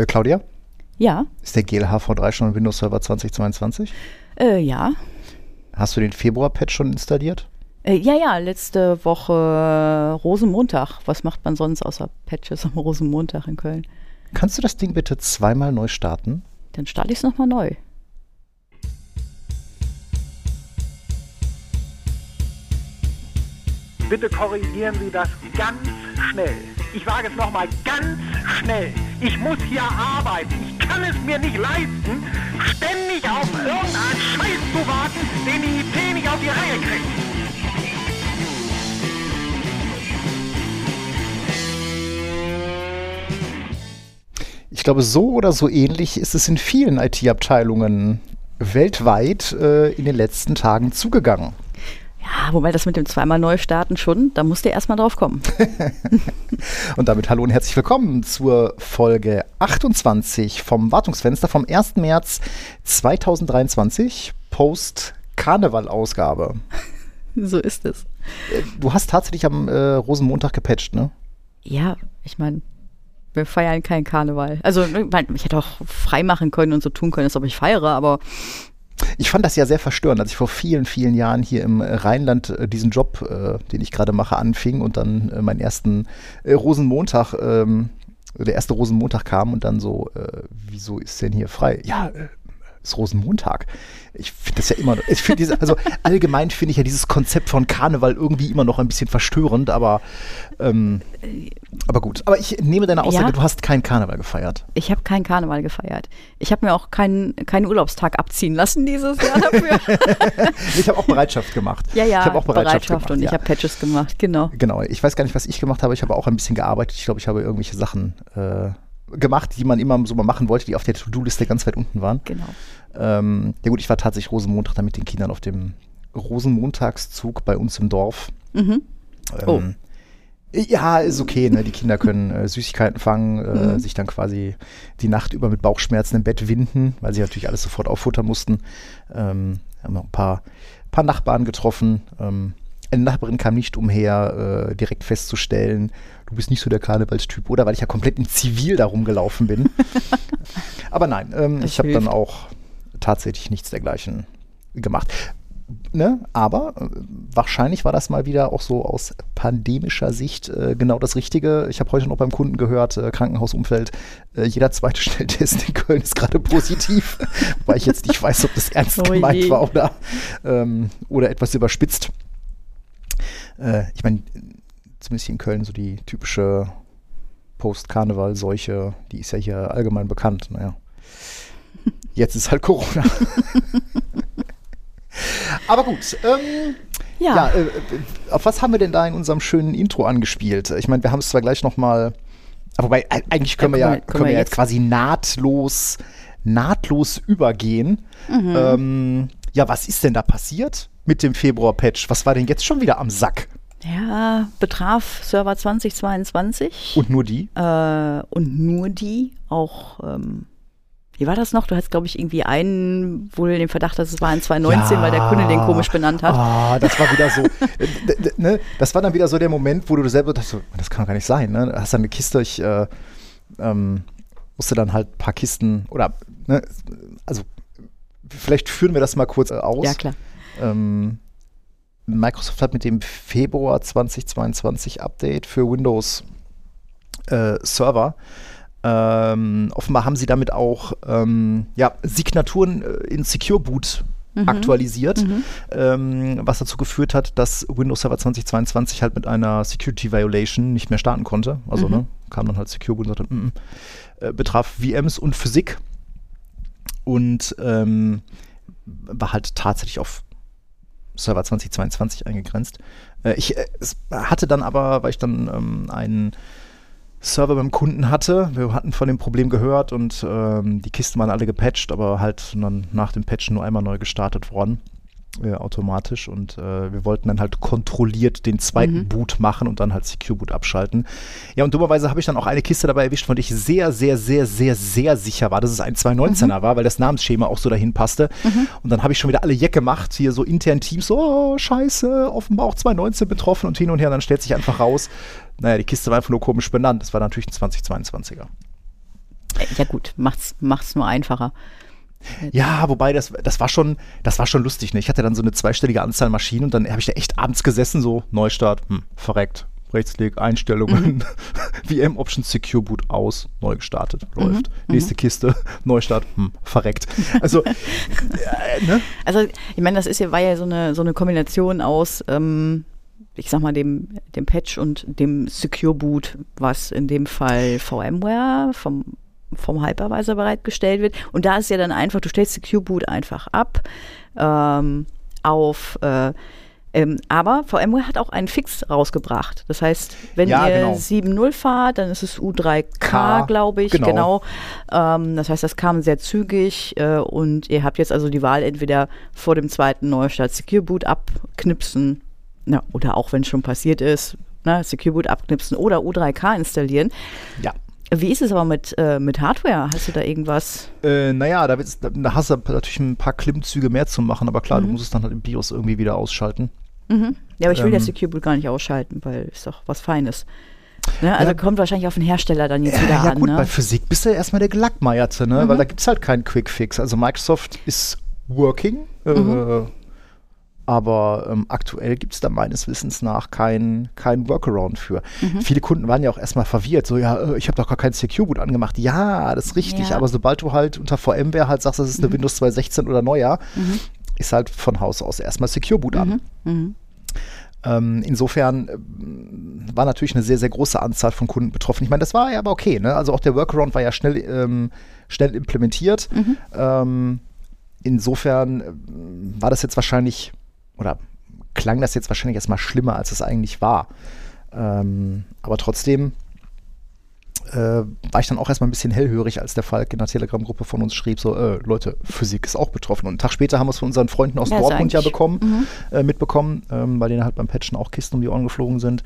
Äh, Claudia? Ja. Ist der GLHV3 schon Windows Server 2022? Äh, ja. Hast du den Februar-Patch schon installiert? Äh, ja, ja, letzte Woche äh, Rosenmontag. Was macht man sonst außer Patches am Rosenmontag in Köln? Kannst du das Ding bitte zweimal neu starten? Dann starte ich es nochmal neu. Bitte korrigieren Sie das ganz schnell. Ich sage es nochmal ganz schnell. Ich muss hier arbeiten. Ich kann es mir nicht leisten, ständig auf irgendeinen Scheiß zu warten, den die IT nicht auf die Reihe kriegt. Ich glaube, so oder so ähnlich ist es in vielen IT-Abteilungen weltweit äh, in den letzten Tagen zugegangen. Ja, wobei das mit dem zweimal neu starten schon, da musst du erstmal drauf kommen. und damit hallo und herzlich willkommen zur Folge 28 vom Wartungsfenster vom 1. März 2023, Post-Karneval-Ausgabe. so ist es. Äh, du hast tatsächlich am äh, Rosenmontag gepatcht, ne? Ja, ich meine, wir feiern keinen Karneval. Also, ich hätte auch frei machen können und so tun können, als ob ich feiere, aber ich fand das ja sehr verstörend, als ich vor vielen, vielen Jahren hier im Rheinland äh, diesen Job, äh, den ich gerade mache, anfing und dann äh, meinen ersten Rosenmontag, ähm, der erste Rosenmontag kam und dann so, wieso ist denn hier frei? Ja, ist Rosenmontag. Ich finde das ja immer, ich finde diese, also allgemein finde ich ja dieses Konzept von Karneval irgendwie immer noch ein bisschen verstörend, aber, ähm, aber gut. Aber ich nehme deine Aussage, ja, du hast keinen Karneval gefeiert. Ich habe keinen Karneval gefeiert. Ich habe mir auch keinen, keinen Urlaubstag abziehen lassen dieses Jahr dafür. ich habe auch Bereitschaft gemacht. Ja, ja, ich habe auch Bereitschaft, Bereitschaft gemacht, und ja. ich habe Patches gemacht, genau. Genau, ich weiß gar nicht, was ich gemacht habe. Ich habe auch ein bisschen gearbeitet. Ich glaube, ich habe irgendwelche Sachen äh, gemacht, die man immer so mal machen wollte, die auf der To-Do-Liste ganz weit unten waren. Genau. Ähm, ja gut, ich war tatsächlich Rosenmontag dann mit den Kindern auf dem Rosenmontagszug bei uns im Dorf. Mhm. Ähm, oh. Ja, ist okay. Ne? Die Kinder können äh, Süßigkeiten fangen, äh, mhm. sich dann quasi die Nacht über mit Bauchschmerzen im Bett winden, weil sie natürlich alles sofort auffuttern mussten. Ähm, haben noch ein paar, paar Nachbarn getroffen. Ähm, eine Nachbarin kam nicht umher, äh, direkt festzustellen, du bist nicht so der Karnevalstyp, oder? Weil ich ja komplett in Zivil da rumgelaufen bin. Aber nein, ähm, ich habe dann auch tatsächlich nichts dergleichen gemacht. Ne? Aber äh, wahrscheinlich war das mal wieder auch so aus pandemischer Sicht äh, genau das Richtige. Ich habe heute noch beim Kunden gehört, äh, Krankenhausumfeld, äh, jeder zweite Schnelltest in Köln ist gerade positiv, weil ich jetzt nicht weiß, ob das ernst oh gemeint war oder, ähm, oder etwas überspitzt. Äh, ich meine, zumindest hier in Köln so die typische Post-Karneval-Seuche, die ist ja hier allgemein bekannt. Naja. Jetzt ist halt Corona. Aber gut. Ähm, ja. ja äh, auf was haben wir denn da in unserem schönen Intro angespielt? Ich meine, wir haben es zwar gleich noch mal, wobei eigentlich können ja, wir ja, können wir, wir jetzt quasi nahtlos, nahtlos übergehen. Mhm. Ähm, ja, was ist denn da passiert mit dem Februar-Patch? Was war denn jetzt schon wieder am Sack? Ja, betraf Server 2022. Und nur die? Äh, und nur die. Auch ähm, wie war das noch? Du hast, glaube ich, irgendwie einen wohl den Verdacht, dass es war ein 2019, ja, weil der Kunde den komisch benannt hat. Ah, das war wieder so. ne, das war dann wieder so der Moment, wo du selber dachtest, das kann doch gar nicht sein. Ne? Hast dann eine Kiste, ich äh, ähm, musste dann halt ein paar Kisten oder, ne, also vielleicht führen wir das mal kurz aus. Ja, klar. Ähm, Microsoft hat mit dem Februar 2022 Update für Windows äh, Server ähm, offenbar haben sie damit auch ähm, ja, Signaturen äh, in Secure Boot mhm. aktualisiert, mhm. Ähm, was dazu geführt hat, dass Windows Server 2022 halt mit einer Security Violation nicht mehr starten konnte. Also mhm. ne, kam dann halt Secure Boot und sagte, mm, mm, äh, betraf VMs und Physik und ähm, war halt tatsächlich auf Server 2022 eingegrenzt. Äh, ich äh, hatte dann aber, weil ich dann ähm, einen Server beim Kunden hatte. Wir hatten von dem Problem gehört und ähm, die Kisten waren alle gepatcht, aber halt dann nach dem Patchen nur einmal neu gestartet worden. Äh, automatisch und äh, wir wollten dann halt kontrolliert den zweiten mhm. Boot machen und dann halt Secure Boot abschalten. Ja, und dummerweise habe ich dann auch eine Kiste dabei erwischt, von der ich sehr, sehr, sehr, sehr, sehr sicher war, dass es ein 219er mhm. war, weil das Namensschema auch so dahin passte. Mhm. Und dann habe ich schon wieder alle Jeck gemacht, hier so intern Teams, so, oh, scheiße, offenbar auch 219 betroffen und hin und her. Und dann stellt sich einfach raus, naja, die Kiste war einfach nur komisch benannt. Das war natürlich ein 2022er. ja gut, macht's, macht's nur einfacher. Ja, wobei das, das war schon, das war schon lustig. Ne? Ich hatte dann so eine zweistellige Anzahl Maschinen und dann habe ich da echt abends gesessen, so Neustart, hm, verreckt. Rechtsklick, Einstellungen, mhm. VM Option Secure Boot aus, neu gestartet, läuft. Mhm. Nächste mhm. Kiste, Neustart, hm, verreckt. Also, äh, ne? Also, ich meine, das ist ja, war ja so eine, so eine Kombination aus, ähm, ich sag mal, dem, dem Patch und dem Secure Boot, was in dem Fall VMware vom vom Hypervisor bereitgestellt wird. Und da ist ja dann einfach, du stellst Secure Boot einfach ab ähm, auf äh, ähm, aber VMware hat auch einen Fix rausgebracht. Das heißt, wenn ja, ihr genau. 7.0 fahrt, dann ist es U3K, glaube ich. Genau. genau. Ähm, das heißt, das kam sehr zügig äh, und ihr habt jetzt also die Wahl, entweder vor dem zweiten Neustart Secure Boot abknipsen na, oder auch wenn es schon passiert ist, ne, Secure Boot abknipsen oder U3K installieren. Ja. Wie ist es aber mit, äh, mit Hardware? Hast du da irgendwas? Äh, naja, da, da, hast du natürlich ein paar Klimmzüge mehr zu machen, aber klar, mhm. du musst es dann halt im BIOS irgendwie wieder ausschalten. Mhm. Ja, aber ich will ähm, das Secure Boot gar nicht ausschalten, weil es doch was Feines. Ne? Also ja, kommt wahrscheinlich auf den Hersteller dann jetzt wieder ja, an. Ja gut, ne? bei Physik bist du ja erstmal der Gelackmeierte, ne? Mhm. weil da gibt es halt keinen Quick-Fix. Also Microsoft ist working, äh, mhm. äh, aber ähm, aktuell gibt es da meines Wissens nach keinen kein Workaround für. Mhm. Viele Kunden waren ja auch erstmal verwirrt, so ja, äh, ich habe doch gar kein Secure Boot angemacht. Ja, das ist richtig, ja. aber sobald du halt unter VMware halt sagst, das ist eine mhm. Windows 2.16 oder neuer, mhm. ist halt von Haus aus erstmal Secure Boot an. Mhm. Mhm. Ähm, insofern äh, war natürlich eine sehr, sehr große Anzahl von Kunden betroffen. Ich meine, das war ja aber okay. Ne? Also auch der Workaround war ja schnell, ähm, schnell implementiert. Mhm. Ähm, insofern äh, war das jetzt wahrscheinlich oder klang das jetzt wahrscheinlich erstmal schlimmer, als es eigentlich war. Ähm, aber trotzdem äh, war ich dann auch erstmal ein bisschen hellhörig, als der Falk in der Telegram-Gruppe von uns schrieb, so, äh, Leute, Physik ist auch betroffen. Und einen Tag später haben wir es von unseren Freunden aus ja, Dortmund ja bekommen, mhm. äh, mitbekommen, ähm, bei denen halt beim Patchen auch Kisten um die Ohren geflogen sind.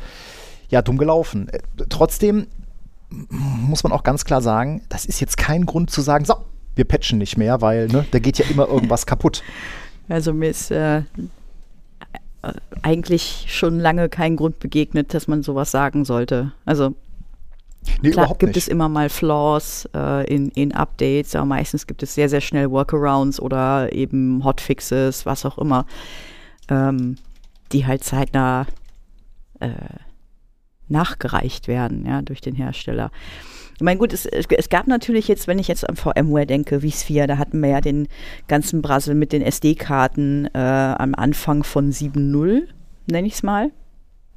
Ja, dumm gelaufen. Äh, trotzdem muss man auch ganz klar sagen, das ist jetzt kein Grund zu sagen, so, wir patchen nicht mehr, weil ne, da geht ja immer irgendwas kaputt. Also mir ist äh, eigentlich schon lange kein Grund begegnet, dass man sowas sagen sollte. Also Nee, Klar gibt nicht. es immer mal Flaws äh, in, in Updates, aber meistens gibt es sehr, sehr schnell Workarounds oder eben Hotfixes, was auch immer, ähm, die halt zeitnah äh, nachgereicht werden, ja, durch den Hersteller. Ich meine, gut, es, es, gab natürlich jetzt, wenn ich jetzt an VMware denke, wie Sphere, da hatten wir ja den ganzen Brassel mit den SD-Karten äh, am Anfang von 7.0, nenne ich es mal.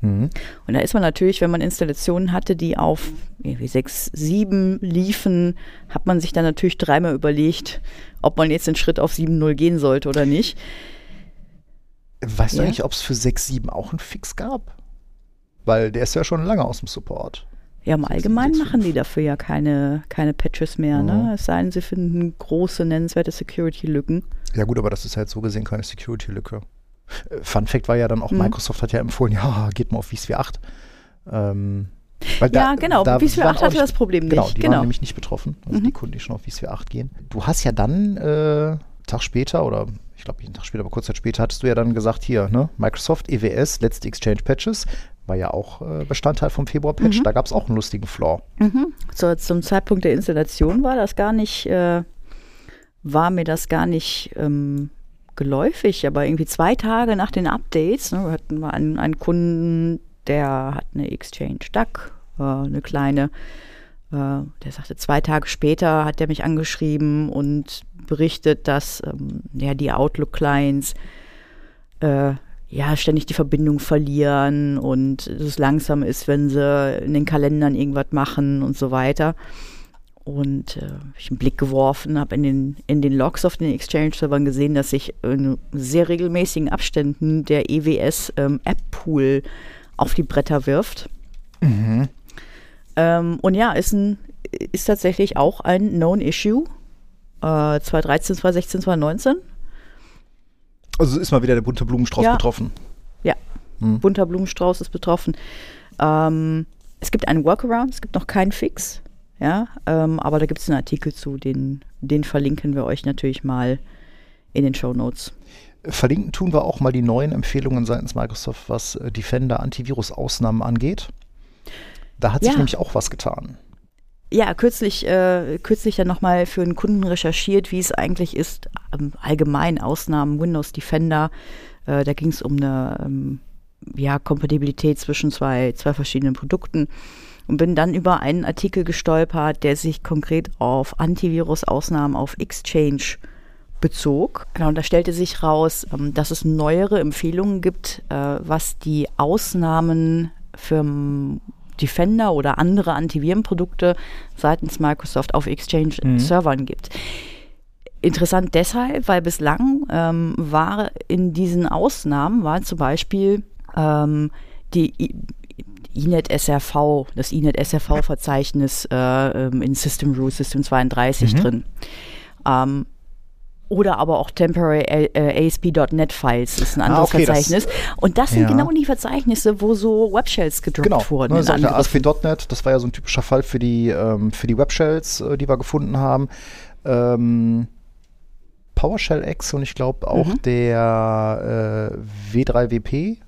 Mhm. Und da ist man natürlich, wenn man Installationen hatte, die auf irgendwie 6, 7 liefen, hat man sich dann natürlich dreimal überlegt, ob man jetzt den Schritt auf 7.0 gehen sollte oder nicht. Weißt ja. du eigentlich, ob es für 6, 7 auch einen Fix gab? Weil der ist ja schon lange aus dem Support. Ja, im Allgemeinen machen die dafür ja keine, keine Patches mehr, ne? Es sei denn, sie finden große, nennenswerte Security-Lücken. Ja, gut, aber das ist halt so gesehen keine Security-Lücke. Äh, Fun Fact war ja dann auch, mhm. Microsoft hat ja empfohlen, ja, geht mal auf vSphere 8. Ähm, ja, da, genau, da vSphere 8 hatte das Problem genau, nicht. Die genau, waren nämlich nicht betroffen, also mhm. die Kunden, die schon auf vSphere 8 gehen. Du hast ja dann, äh, Tag später oder ich glaube einen Tag später, aber kurz Zeit später, hattest du ja dann gesagt, hier, ne, Microsoft, EWS, letzte Exchange-Patches, war ja auch äh, Bestandteil vom Februar-Patch. Mhm. Da gab es auch einen lustigen Flaw. Mhm. So, zum Zeitpunkt der Installation war das gar nicht, äh, war mir das gar nicht ähm, geläufig, aber irgendwie zwei Tage nach den Updates, ne, hatten wir einen, einen Kunden, der hat eine Exchange DAC, äh, eine kleine, äh, der sagte, zwei Tage später hat er mich angeschrieben und berichtet, dass ähm, ja, die Outlook-Clients äh, ja, ständig die Verbindung verlieren und es langsam ist, wenn sie in den Kalendern irgendwas machen und so weiter. Und äh, ich einen Blick geworfen, habe in den, in den Logs auf den Exchange-Servern gesehen, dass sich in sehr regelmäßigen Abständen der EWS ähm, auf die Bretter wirft. Mhm. Ähm, und ja, ist, ein, ist tatsächlich auch ein Known Issue. Äh, 2013, 2016, 2019 also ist mal wieder der bunte Blumenstrauß ja. betroffen. Ja, hm. bunter Blumenstrauß ist betroffen. Ähm, es gibt einen Workaround, es gibt noch keinen Fix. Ja, ähm, aber da gibt es einen Artikel zu, den, den verlinken wir euch natürlich mal in den Show Notes. Verlinken tun wir auch mal die neuen Empfehlungen seitens Microsoft, was äh, Defender Antivirus-Ausnahmen angeht. Da hat sich ja. nämlich auch was getan. Ja, kürzlich, äh, kürzlich dann nochmal für einen Kunden recherchiert, wie es eigentlich ist, ähm, allgemein Ausnahmen Windows Defender. Äh, da ging es um eine ähm, ja, Kompatibilität zwischen zwei, zwei verschiedenen Produkten und bin dann über einen Artikel gestolpert, der sich konkret auf Antivirus-Ausnahmen auf Exchange bezog. Genau, und da stellte sich raus, ähm, dass es neuere Empfehlungen gibt, äh, was die Ausnahmen für Defender oder andere Antivirenprodukte seitens Microsoft auf Exchange-Servern mhm. gibt. Interessant deshalb, weil bislang ähm, war in diesen Ausnahmen, war zum Beispiel ähm, die INET SRV, das INET SRV-Verzeichnis äh, ähm, in System Rule System 32 mhm. drin. Ähm, oder aber auch Temporary äh, ASP.NET Files ist ein ah, anderes ah, okay, Verzeichnis. Das, und das sind ja. genau die Verzeichnisse, wo so Webshells gedroppt genau, wurden. Genau, ne, ASP.NET, das war ja so ein typischer Fall für die, ähm, für die Webshells, äh, die wir gefunden haben. Ähm, PowerShell X und ich glaube auch mhm. der äh, W3WP mhm.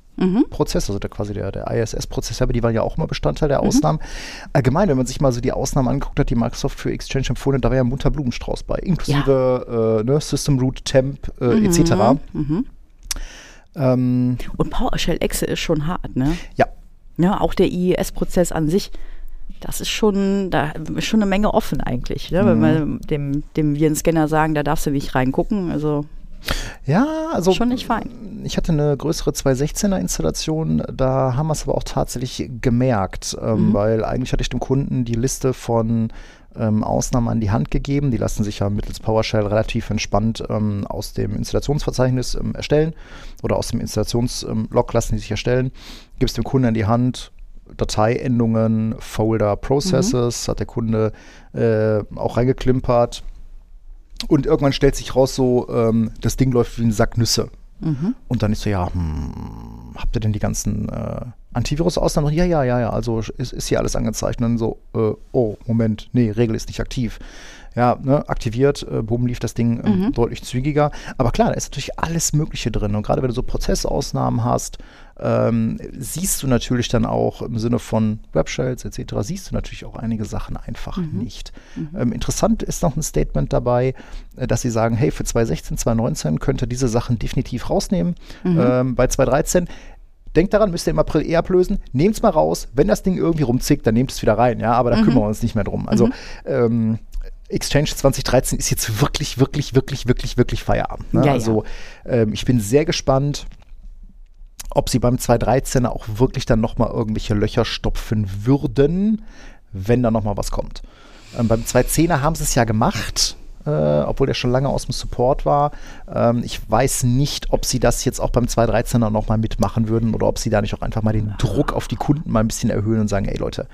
Prozess, also der, quasi der, der ISS-Prozess, aber die waren ja auch immer Bestandteil der mhm. Ausnahmen. Mhm. Allgemein, wenn man sich mal so die Ausnahmen angeguckt hat, die Microsoft für Exchange empfohlen hat, da war ja ein munter Blumenstrauß bei, inklusive ja. äh, ne, System Root, Temp äh, mhm. etc. Mhm. Ähm, Und PowerShell Exe ist schon hart, ne? Ja. Ja, auch der IIS-Prozess an sich das ist schon, da ist schon eine Menge offen eigentlich. Ne? Mhm. Wenn wir dem, dem Virenscanner sagen, da darfst du nicht reingucken. Also ja, also schon nicht fein. Ich hatte eine größere 216er Installation, da haben wir es aber auch tatsächlich gemerkt, ähm, mhm. weil eigentlich hatte ich dem Kunden die Liste von ähm, Ausnahmen an die Hand gegeben. Die lassen sich ja mittels PowerShell relativ entspannt ähm, aus dem Installationsverzeichnis ähm, erstellen oder aus dem Installationslog lassen die sich erstellen. Gibst dem Kunden an die Hand, Dateiendungen, Folder, Processes, mhm. hat der Kunde äh, auch reingeklimpert und irgendwann stellt sich raus, so, ähm, das Ding läuft wie ein Sack Nüsse. Mhm. Und dann ist so, ja, hm, habt ihr denn die ganzen äh, Antivirus-Ausnahmen? Ja, ja, ja, ja, also ist, ist hier alles angezeigt. Und dann so, äh, oh, Moment, nee, Regel ist nicht aktiv ja, ne, aktiviert, äh, bumm, lief das Ding äh, mhm. deutlich zügiger. Aber klar, da ist natürlich alles Mögliche drin. Und gerade wenn du so Prozessausnahmen hast, ähm, siehst du natürlich dann auch im Sinne von Webshells etc., siehst du natürlich auch einige Sachen einfach mhm. nicht. Mhm. Ähm, interessant ist noch ein Statement dabei, äh, dass sie sagen, hey, für 2016, 2019 könnt ihr diese Sachen definitiv rausnehmen. Mhm. Ähm, bei 2013 Denkt daran, müsst ihr im April eh ablösen. Nehmt es mal raus. Wenn das Ding irgendwie rumzickt, dann nehmt es wieder rein. Ja, aber da mhm. kümmern wir uns nicht mehr drum. Also, mhm. ähm, Exchange 2013 ist jetzt wirklich, wirklich, wirklich, wirklich, wirklich Feierabend. Ne? Ja, also ähm, ich bin sehr gespannt, ob sie beim 2013 auch wirklich dann nochmal irgendwelche Löcher stopfen würden, wenn da nochmal was kommt. Ähm, beim 210er haben sie es ja gemacht. Äh, obwohl der schon lange aus dem Support war. Ähm, ich weiß nicht, ob sie das jetzt auch beim 213er nochmal mitmachen würden oder ob sie da nicht auch einfach mal den Druck auf die Kunden mal ein bisschen erhöhen und sagen, ey Leute,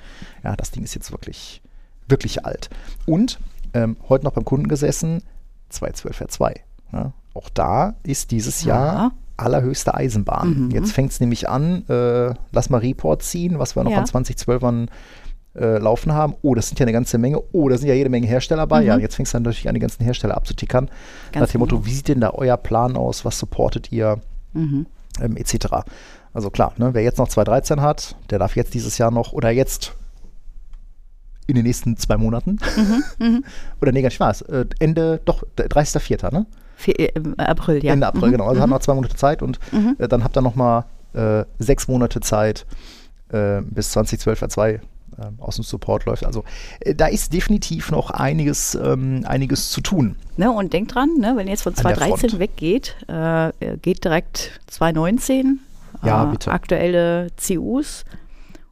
ja, das Ding ist jetzt wirklich, wirklich alt. Und ähm, heute noch beim Kunden gesessen, 212R2. Ja, auch da ist dieses ja. Jahr allerhöchste Eisenbahn. Mhm. Jetzt fängt es nämlich an, äh, lass mal Report ziehen, was wir noch ja. an 2012ern äh, laufen haben. Oh, das sind ja eine ganze Menge. Oh, da sind ja jede Menge Hersteller bei. Mhm. Ja, jetzt fängt es dann natürlich an, die ganzen Hersteller abzutickern. Ganz Nach dem Motto, genau. wie sieht denn da euer Plan aus? Was supportet ihr? Mhm. Ähm, etc. Also klar, ne, wer jetzt noch 213 hat, der darf jetzt dieses Jahr noch oder jetzt in den nächsten zwei Monaten. Mhm, mh. Oder nee, nicht Spaß. Äh, Ende, doch, 30.04., ne? Äh, April, ja. Ende April, mhm, genau. Also mhm. haben noch zwei Monate Zeit und mhm. äh, dann habt ihr noch mal äh, sechs Monate Zeit, äh, bis 2012 R2 äh, aus dem Support läuft. Also da ist definitiv noch einiges, ähm, einiges zu tun. Ne, und denkt dran, ne, wenn ihr jetzt von 2013 weggeht, geht direkt 2019. Ja, bitte. Aktuelle CUs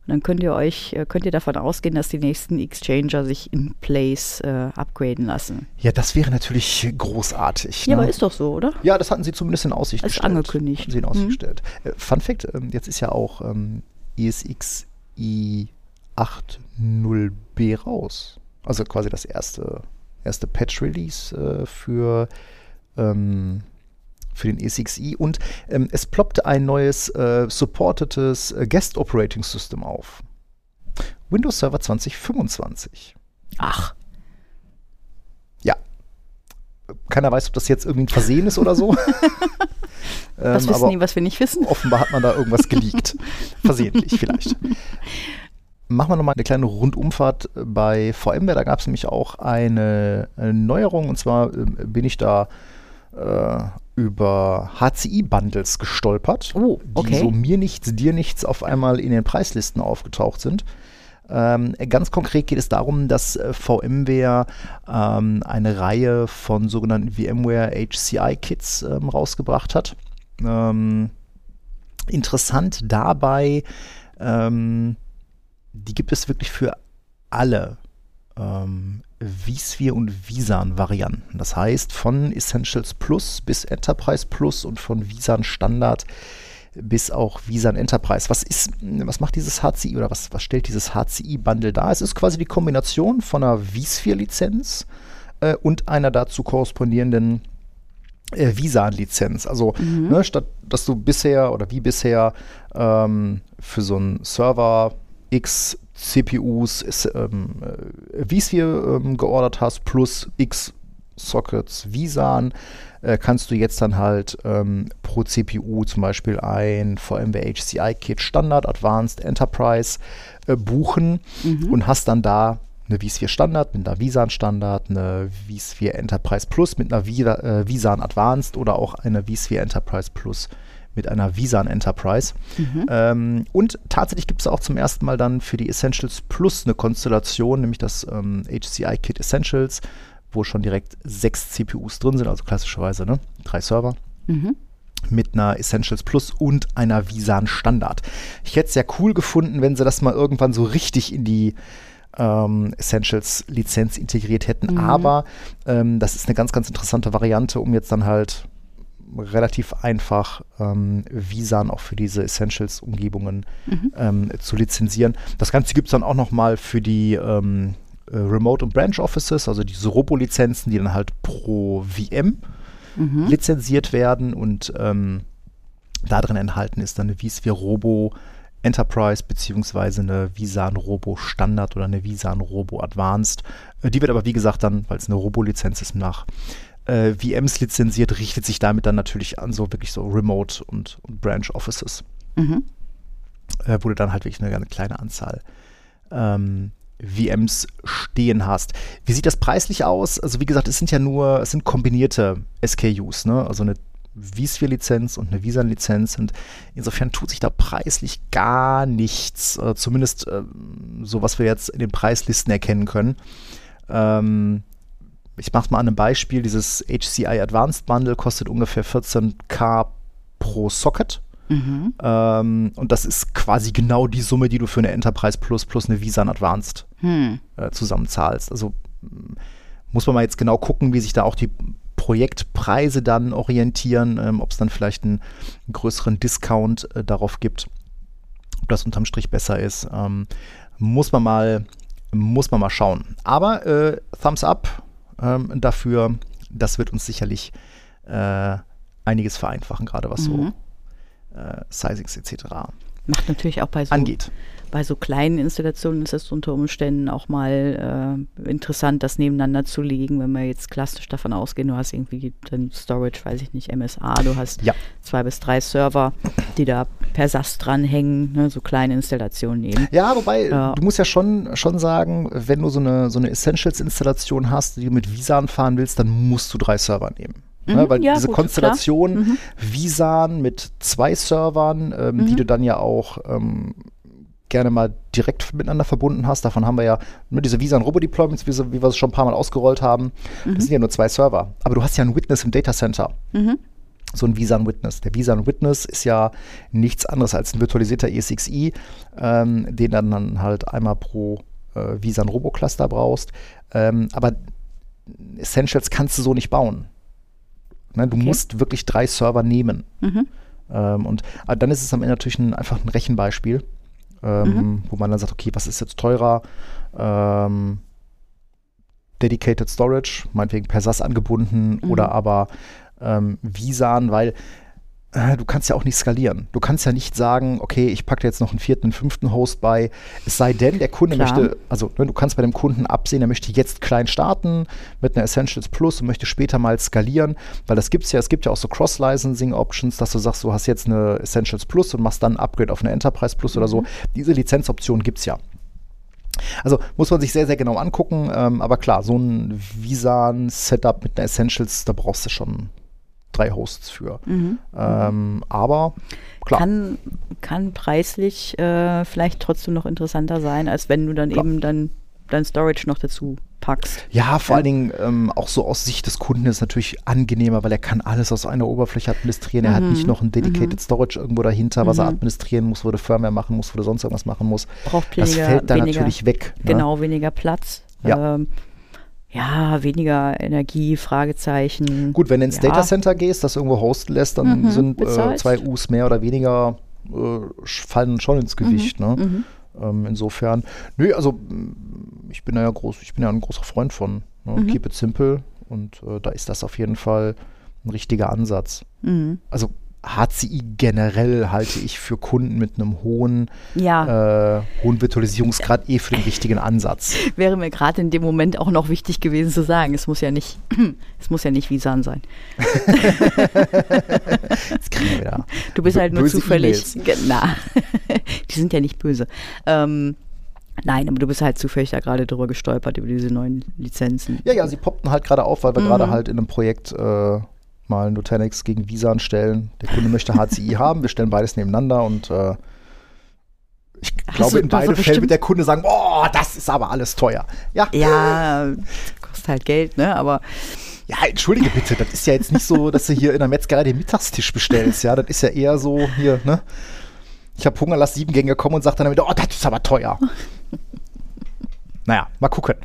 und dann könnt ihr euch, äh, könnt ihr davon ausgehen, dass die nächsten Exchanger sich in place äh, upgraden lassen. Ja, das wäre natürlich großartig. Ja, ne? aber ist doch so, oder? Ja, das hatten sie zumindest in Aussicht ist gestellt. angekündigt. Hatten sie in Aussicht mhm. gestellt. Äh, Fun Fact, ähm, jetzt ist ja auch ähm, ESXi 8.0b raus. Also quasi das erste, erste Patch-Release äh, für ähm, für den E6i und ähm, es ploppte ein neues äh, supportetes äh, Guest Operating System auf. Windows Server 2025. Ach. Ja. Keiner weiß, ob das jetzt irgendwie ein Versehen ist oder so. was ähm, wissen die, was wir nicht wissen? Offenbar hat man da irgendwas geleakt. Versehentlich vielleicht. machen wir nochmal eine kleine Rundumfahrt bei VMware. Da gab es nämlich auch eine, eine, Neuerung und zwar äh, bin ich da äh, über HCI-Bundles gestolpert, oh, okay. die so mir nichts, dir nichts auf einmal in den Preislisten aufgetaucht sind. Ähm, ganz konkret geht es darum, dass äh, VMware ähm, eine Reihe von sogenannten VMware HCI-Kits ähm, rausgebracht hat. Ähm, interessant dabei, ähm, die gibt es wirklich für alle ähm, vSphere und vSAN-Varianten. Das heißt, von Essentials Plus bis Enterprise Plus und von vSAN Standard bis auch vSAN Enterprise. Was ist, was macht dieses HCI oder was, was stellt dieses HCI-Bundle dar? Es ist quasi die Kombination von einer vSphere-Lizenz äh, und einer dazu korrespondierenden äh, vSAN-Lizenz. Also mhm. ne, statt dass du bisher oder wie bisher ähm, für so einen Server X CPUs ähm, äh, vSphere ähm, geordert hast plus X Sockets vSAN, äh, kannst du jetzt dann halt ähm, pro CPU zum Beispiel ein VMware HCI Kit Standard, Advanced, Enterprise äh, buchen mhm. und hast dann da eine vSphere Standard mit einer vSAN Standard, eine vSphere Enterprise Plus mit einer äh, vSAN Advanced oder auch eine vSphere Enterprise Plus mit einer vSAN Enterprise. Mhm. Ähm, und tatsächlich gibt es auch zum ersten Mal dann für die Essentials Plus eine Konstellation, nämlich das ähm, HCI Kit Essentials, wo schon direkt sechs CPUs drin sind, also klassischerweise ne? drei Server. Mhm mit einer Essentials Plus und einer vSAN Standard. Ich hätte es sehr cool gefunden, wenn sie das mal irgendwann so richtig in die ähm, Essentials Lizenz integriert hätten. Mhm. Aber ähm, das ist eine ganz, ganz interessante Variante, um jetzt dann halt relativ einfach ähm, vSAN auch für diese Essentials-Umgebungen mhm. ähm, zu lizenzieren. Das Ganze gibt es dann auch nochmal für die ähm, äh, Remote und Branch Offices, also diese Robo-Lizenzen, die dann halt pro VM mhm. lizenziert werden und ähm, da drin enthalten ist dann eine vSphere Robo Enterprise beziehungsweise eine vSAN Robo Standard oder eine vSAN Robo Advanced. Äh, die wird aber wie gesagt dann, weil es eine Robo-Lizenz ist, nach äh, VMs lizenziert, richtet sich damit dann natürlich an so wirklich so Remote und, und Branch Offices. Mhm. Äh, wo du dann halt wirklich eine, eine kleine Anzahl ähm, VMs stehen hast. Wie sieht das preislich aus? Also wie gesagt, es sind ja nur, es sind kombinierte SKUs, ne? Also eine vSphere-Lizenz und eine vSAN-Lizenz und insofern tut sich da preislich gar nichts, äh, zumindest äh, so, was wir jetzt in den Preislisten erkennen können. Ähm, ich mache mal an einem Beispiel, dieses HCI Advanced Bundle kostet ungefähr 14k pro Socket. Mhm. Ähm, und das ist quasi genau die Summe, die du für eine Enterprise Plus plus eine Visa Advanced hm. äh, zusammenzahlst. Also muss man mal jetzt genau gucken, wie sich da auch die Projektpreise dann orientieren, ähm, ob es dann vielleicht einen, einen größeren Discount äh, darauf gibt, ob das unterm Strich besser ist. Ähm, muss man mal muss man mal schauen. Aber äh, Thumbs up ähm, dafür. Das wird uns sicherlich äh, einiges vereinfachen, gerade was mhm. so äh, Sizings etc. Macht natürlich auch bei so angeht bei so kleinen Installationen ist es unter Umständen auch mal äh, interessant, das nebeneinander zu legen, wenn wir jetzt klassisch davon ausgehen, du hast irgendwie dann Storage, weiß ich nicht, MSA, du hast ja. zwei bis drei Server, die da per SAS dranhängen, ne, so kleine Installationen eben. Ja, wobei, ja. du musst ja schon, schon sagen, wenn du so eine, so eine Essentials-Installation hast, die du mit Visan fahren willst, dann musst du drei Server nehmen. Ne, mhm, ne, weil ja, diese gut, Konstellation mhm. Visan mit zwei Servern, ähm, mhm. die du dann ja auch ähm, gerne mal direkt miteinander verbunden hast. Davon haben wir ja nur diese Visa- und Robo-Deployments, wie, wie, wir es schon ein paar Mal ausgerollt haben. Mhm. Das sind ja nur zwei Server. Aber du hast ja ein Witness im Data Center. Mhm. So ein Visa Witness. Der Visa Witness ist ja nichts anderes als ein virtualisierter ESXi, ähm, den dann, dann halt einmal pro äh, Visa Robo Cluster brauchst. Ähm, aber Essentials kannst du so nicht bauen. Ne, du okay. musst wirklich drei Server nehmen. Mhm. Ähm, und dann ist es am Ende natürlich ein, einfach ein Rechenbeispiel ähm, mhm. wo man dann sagt, okay, was ist jetzt teurer? Ähm, Dedicated Storage, meinetwegen per SAS angebunden mhm. oder aber ähm, Visan, weil du kannst ja auch nicht skalieren. Du kannst ja nicht sagen, okay, ich packe jetzt noch einen vierten, einen fünften Host bei. Es sei denn, der Kunde Klar. möchte, also ne, du kannst bei dem Kunden absehen, er möchte jetzt klein starten mit einer Essentials Plus und möchte später mal skalieren, weil das gibt es ja, es gibt ja auch so Cross-Licensing-Options, dass du sagst, du hast jetzt eine Essentials Plus und machst dann ein Upgrade auf eine Enterprise Plus mhm. oder so. Mhm. Diese Lizenzoption gibt es ja. Also muss man sich sehr, sehr genau angucken. Ähm, aber klar, so ein Visan-Setup mit einer Essentials, da brauchst du schon drei Hosts für. Mhm. Ähm, aber klar. Kann, kann preislich äh, vielleicht trotzdem noch interessanter sein, als wenn du dann Klar. eben dann dein Storage noch dazu packst. Ja, vor allen Dingen ähm, auch so aus Sicht des Kunden ist natürlich angenehmer, weil er kann alles aus einer Oberfläche administrieren. Er hat nicht noch ein dedicated Storage irgendwo dahinter, was er administrieren muss, wo er Firmware machen muss, wo er sonst irgendwas machen muss. Braucht das weniger- fällt dann weniger- natürlich weg. ne? Genau, weniger Platz. Ja. Ähm, ja, weniger Energie, Fragezeichen. Gut, wenn du ins Ja. Data Center gehst, das irgendwo hosten lässt, dann Mhm, sind äh, zwei Us mehr oder weniger äh, fallen schon ins Gewicht. Mhm, Ne? Ähm, insofern, nö, also ich bin da ja groß, ich bin ja ein großer Freund von ne? Mhm. Keep it simple und äh, da ist das auf jeden Fall ein richtiger Ansatz. Mhm. Also HCI generell halte ich für Kunden mit einem hohen, Ja, äh, hohen Virtualisierungsgrad eh für den richtigen Ansatz. wäre mir gerade in dem Moment auch noch wichtig gewesen zu sagen. Es muss ja nicht, es muss ja nicht Visan sein. Jetzt kriegen wir wieder. Du bist halt nur zufällig. Na, die sind ja nicht böse. Ähm, nein, aber du bist halt zufällig da gerade drüber gestolpert über diese neuen Lizenzen. Ja, ja, sie poppten halt gerade auf, weil wir Mhm. gerade halt in einem Projekt äh, mal Nutanix gegen Visan stellen. Der Kunde möchte HCI haben, wir stellen beides nebeneinander und äh, ich Hast glaube, in du hast beide doch Fälle bestimmt- wird der Kunde sagen, oh, das ist aber alles teuer. Ja, Ja, kostet halt Geld, ne? Aber ja, entschuldige bitte, das ist ja jetzt nicht so, dass du hier in der Metzgerei den Mittagstisch bestellst, ja, das ist ja eher so hier, ne? Ich habe Hunger, lass sieben Gänge kommen und sag dann damit, oh, das ist aber teuer. Naja, mal gucken.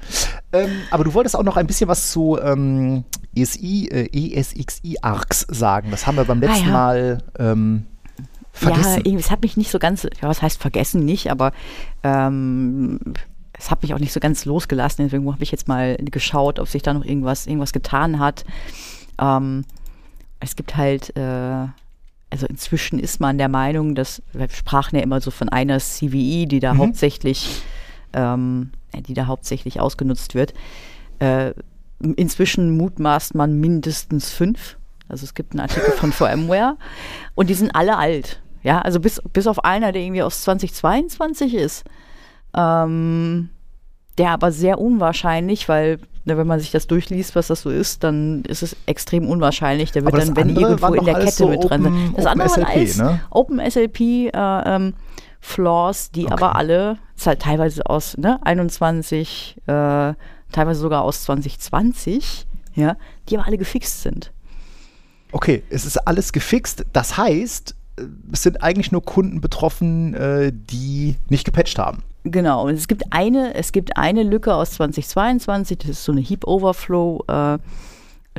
Ähm, aber du wolltest auch noch ein bisschen was zu ähm, ESI, äh, ESXi-ARCs sagen. Das haben wir beim letzten Ah, ja. Mal ähm, ja, vergessen. irgendwie, es hat mich nicht so ganz, ja, was heißt vergessen nicht, aber ähm, es hat mich auch nicht so ganz losgelassen. Deswegen habe ich jetzt mal geschaut, ob sich da noch irgendwas, irgendwas getan hat. Ähm, es gibt halt, äh, also inzwischen ist man der Meinung, dass, wir sprachen ja immer so von einer CVE, die da Mhm. hauptsächlich, ähm, äh, die da hauptsächlich ausgenutzt wird. Äh, inzwischen mutmaßt man mindestens fünf. Also es gibt einen Artikel von VMware und die sind alle alt. Ja, also bis, bis auf einer, der irgendwie aus 2022 ist. Ähm, der aber sehr unwahrscheinlich, weil ne, wenn man sich das durchliest, was das so ist, dann ist es extrem unwahrscheinlich. Der wird Aber dann, wenn irgendwo in der Kette so mit dran Open- sein. Das Open andere SLP, alles ne? OpenSLP äh, ähm, Flaws, die Okay. aber alle halt teilweise aus ne, 21, äh, teilweise sogar aus 2020, ja, die aber alle gefixt sind. Okay, es ist alles gefixt. Das heißt, äh, es sind eigentlich nur Kunden betroffen, äh, die nicht gepatcht haben. Genau, und es gibt eine, es gibt eine Lücke aus 2022, das ist so eine Heap Overflow äh,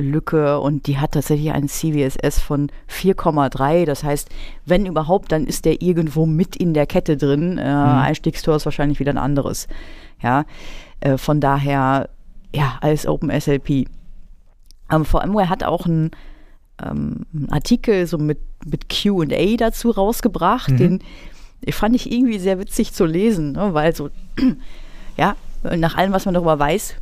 Lücke und die hat tatsächlich einen CVSS von 4,3. Das heißt, wenn überhaupt, dann ist der irgendwo mit in der Kette drin. Äh, Einstiegstor ist wahrscheinlich wieder ein anderes. Ja, äh, von daher, ja, als OpenSLP. Ähm, VMware hat auch einen ähm, Artikel so mit, mit QA dazu rausgebracht, den fand ich irgendwie sehr witzig zu lesen, ne? weil so, ja, nach allem, was man darüber weiß,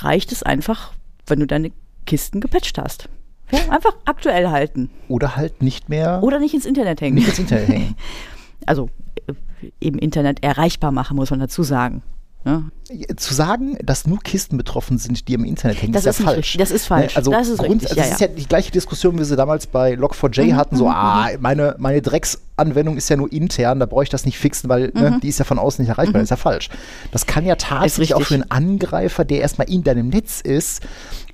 reicht es einfach, wenn du deine Kisten gepatcht hast. Ja, einfach aktuell halten. Oder halt nicht mehr Oder nicht ins Internet hängen. nicht ins Internet hängen. Also äh, eben Internet erreichbar machen, muss man dazu sagen. Ne? Zu sagen, dass nur Kisten betroffen sind, die im Internet hängen, Das ist ist ja falsch. richtig. Das ist falsch. Ne? Also Das ist Grund, richtig, also ja, das ist ja. ja die gleiche Diskussion, wie wir sie damals bei Log4j hatten. So, ah, meine, meine Drecksanwendung ist ja nur intern, da brauche ich das nicht fixen, weil ne, die ist ja von außen nicht erreichbar. Das ist ja falsch. Das kann ja tatsächlich auch für einen Angreifer, der erstmal in deinem Netz ist,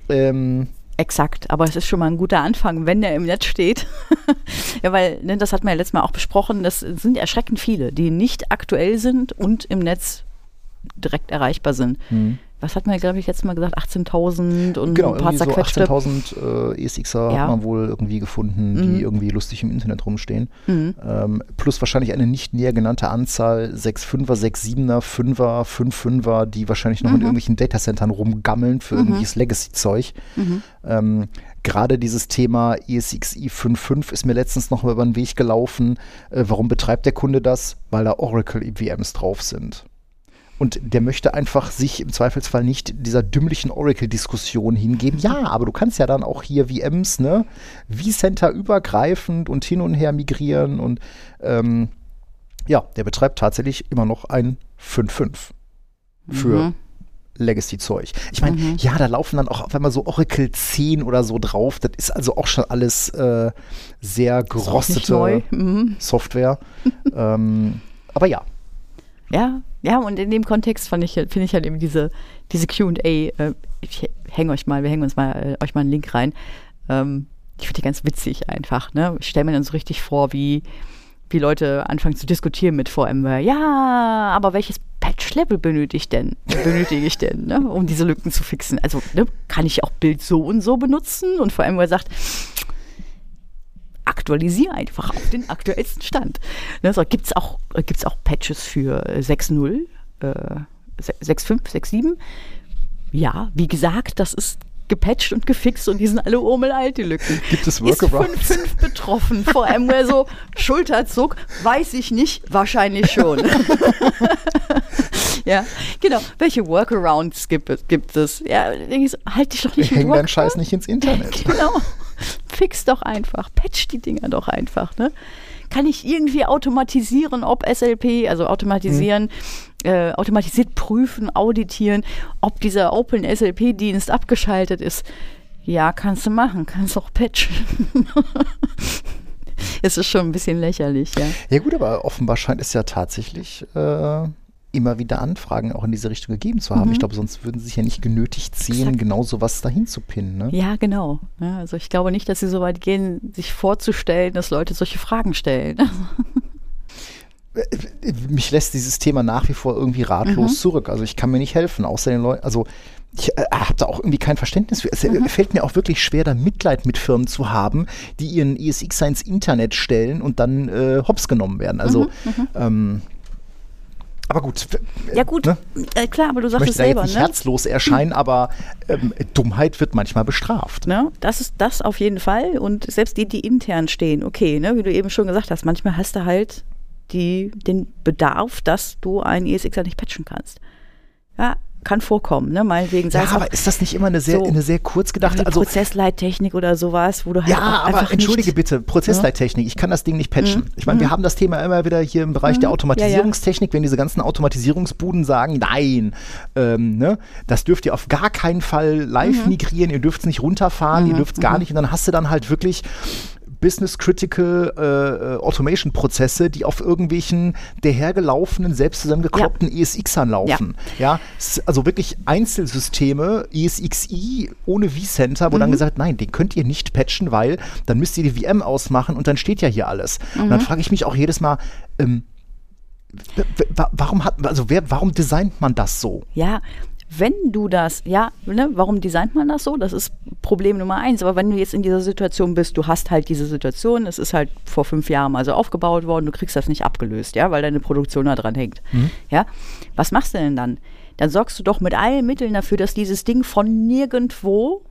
ähm, Exakt, aber es ist schon mal ein guter Anfang, wenn der im Netz steht. ja, weil, ne, das hat man ja letztes Mal auch besprochen, das sind erschreckend viele, die nicht aktuell sind und im Netz direkt erreichbar sind. Was hat man, glaube ich, letztes Mal gesagt? 18.000 und genau, ein paar irgendwie so zerquetschte. 18.000 äh, ESXer Ja. hat man wohl irgendwie gefunden, die irgendwie lustig im Internet rumstehen. Ähm, plus wahrscheinlich eine nicht näher genannte Anzahl 6,5er, 6,7er, 5er, 5,5er, die wahrscheinlich noch in irgendwelchen Datacentern rumgammeln für irgendwelches Legacy-Zeug. Ähm, Gerade dieses Thema ESXi 5.5 ist mir letztens noch mal über den Weg gelaufen. Äh, warum betreibt der Kunde das? Weil da Oracle EVMs drauf sind. Und der möchte einfach sich im Zweifelsfall nicht dieser dümmlichen Oracle-Diskussion hingeben. Ja, aber du kannst ja dann auch hier VMs, ne, vCenter übergreifend und hin und her migrieren. Und ähm, ja, der betreibt tatsächlich immer noch ein 5.5. für Mhm. Legacy-Zeug. Ich meine, ja, da laufen dann auch auf einmal so Oracle 10 oder so drauf. Das ist also auch schon alles äh, sehr gerostete. Mhm. Software. ähm, aber ja, Ja, ja, und in dem Kontext fand ich, finde ich halt eben diese, diese QA, äh, ich hänge euch mal, wir hängen uns mal äh, euch mal einen Link rein. Ähm, ich finde die ganz witzig einfach. Ne? Ich stelle mir dann so richtig vor, wie, wie Leute anfangen zu diskutieren mit VMware. Ja, aber welches Patch-Level benötige ich denn, benötige ich denn, ne? um diese Lücken zu fixen? Also ne, kann ich auch Bild so und so benutzen? Und VMware sagt, aktualisiere einfach auf den aktuellsten Stand. Ne, so, Gibt es auch, gibt's auch Patches für äh, 6.0, äh, 6.5, 6.7? Ja, wie gesagt, das ist gepatcht und gefixt und die sind alle urmel-alt, die Lücken. Gibt es Ist Workarounds? 5.5 betroffen? Vor allem so Schulterzuck, weiß ich nicht, wahrscheinlich schon. ja, genau. Welche Workarounds gibt es? Gibt es? Ja, denke ich so, halt dich doch nicht hängen deinen. Scheiß nicht ins Internet. Genau. Fix doch einfach. Patch die Dinger doch einfach. Ne? Kann ich irgendwie automatisieren, ob SLP, also automatisieren, äh, automatisiert prüfen, auditieren, ob dieser Open SLP-Dienst abgeschaltet ist? Ja, kannst du machen. Kannst auch patchen. es ist schon ein bisschen lächerlich, ja. Ja gut, aber offenbar scheint es ja tatsächlich äh, immer wieder Anfragen auch in diese Richtung gegeben zu haben. Ich glaube, sonst würden sie sich ja nicht genötigt sehen, Mhm. Exakt. genau sowas dahin zu pinnen. Ne? Ja, genau. Ja, also ich glaube nicht, dass sie so weit gehen, sich vorzustellen, dass Leute solche Fragen stellen. Mich lässt dieses Thema nach wie vor irgendwie ratlos Mhm. zurück. Also ich kann mir nicht helfen, außer den Leuten. Also ich äh, habe da auch irgendwie kein Verständnis für. Es äh, Mhm. fällt mir auch wirklich schwer, da Mitleid mit Firmen zu haben, die ihren ESX ins Internet stellen und dann äh, hops genommen werden. Also ähm, aber gut. Ja gut, Ne? äh, klar, aber du sagst es da jetzt selber, nicht ne? herzlos erscheinen, aber ähm, Dummheit wird manchmal bestraft. ne? Das ist das auf jeden Fall. Und selbst die, die intern stehen, okay, ne? wie du eben schon gesagt hast, manchmal hast du halt die, den Bedarf, dass du einen ESXer nicht patchen kannst. Ja, kann vorkommen, ne? Meinetwegen Ja, auch aber ist das nicht immer eine sehr, so eine sehr kurz gedachte, also Prozessleittechnik oder sowas, wo du halt Ja, aber einfach entschuldige nicht, bitte, Prozessleittechnik, ich kann das Ding nicht patchen. Ich meine, wir haben das Thema immer wieder hier im Bereich der Automatisierungstechnik, wenn diese ganzen Automatisierungsbuden sagen, nein, ähm, ne, das dürft ihr auf gar keinen Fall live migrieren, ihr dürft es nicht runterfahren, ihr dürft es gar nicht. Und dann hast du dann halt wirklich Business Critical äh, äh, Automation Prozesse, die auf irgendwelchen dahergelaufenen, selbst zusammengekloppten ESXern laufen. Ja, ist also wirklich Einzelsysteme, ESXi ohne vCenter, wo dann gesagt, nein, den könnt ihr nicht patchen, weil dann müsst ihr die VM ausmachen und dann steht ja hier alles. Und dann frage ich mich auch jedes Mal, ähm, warum hat, also wer, warum designt man das so? Ja, wenn du das, ja, ne, warum designt man das so? Das ist Problem Nummer eins. Aber wenn du jetzt in dieser Situation bist, du hast halt diese Situation, es ist halt vor fünf Jahren mal so aufgebaut worden, du kriegst das nicht abgelöst, ja, weil deine Produktion da dran hängt. Ja, was machst du denn dann? Dann sorgst du doch mit allen Mitteln dafür, dass dieses Ding von nirgendwo,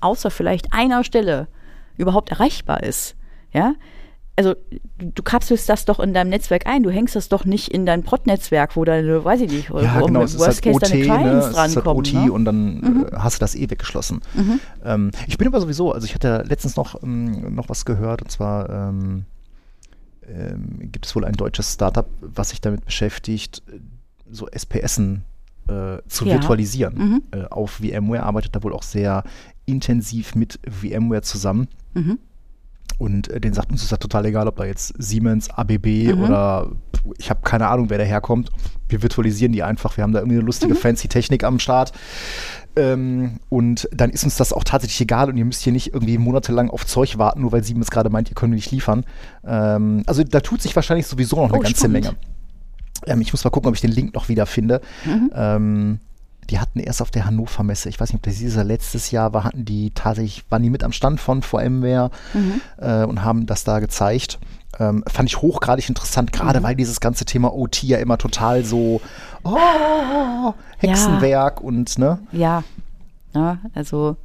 außer vielleicht einer Stelle, überhaupt erreichbar ist. Ja, also du, kapselst das doch in deinem Netzwerk ein. Du hängst das doch nicht in dein Prot-Netzwerk, wo deine, weiß ich nicht, wo Ja, genau, es ist Worst halt Case OT, deine ne? Clients es ist halt drankommen. OT ne? Mhm. und dann äh, hast du das eh weggeschlossen. Ähm, ich bin aber sowieso, also ich hatte letztens noch, ähm, noch was gehört und zwar ähm, ähm, gibt es wohl ein deutsches Startup, was sich damit beschäftigt, so SPSen äh, zu Ja. virtualisieren. Mhm. Äh, auf VMware arbeitet da wohl auch sehr intensiv mit VMware zusammen. Mhm. Und äh, den sagt uns ist das total egal, ob da jetzt Siemens, ABB Mhm. oder ich habe keine Ahnung, wer daherkommt. Wir virtualisieren die einfach. Wir haben da irgendwie eine lustige, Mhm. fancy Technik am Start. Ähm, und dann ist uns das auch tatsächlich egal und ihr müsst hier nicht irgendwie monatelang auf Zeug warten, nur weil Siemens gerade meint, ihr könnt nicht liefern. Ähm, also da tut sich wahrscheinlich sowieso noch eine Oh, ganze spannend. Menge. Ähm, ich muss mal gucken, ob ich den Link noch wieder finde. Mhm. Die hatten erst auf der Hannover Messe, ich weiß nicht, ob das dieses oder letztes Jahr war, hatten die tatsächlich, waren die mit am Stand von VMware Mhm. äh, und haben das da gezeigt. Ähm, fand ich hochgradig interessant, Mhm. gerade weil dieses ganze Thema OT ja immer total so oh, Hexenwerk und ne. Ja, ja, also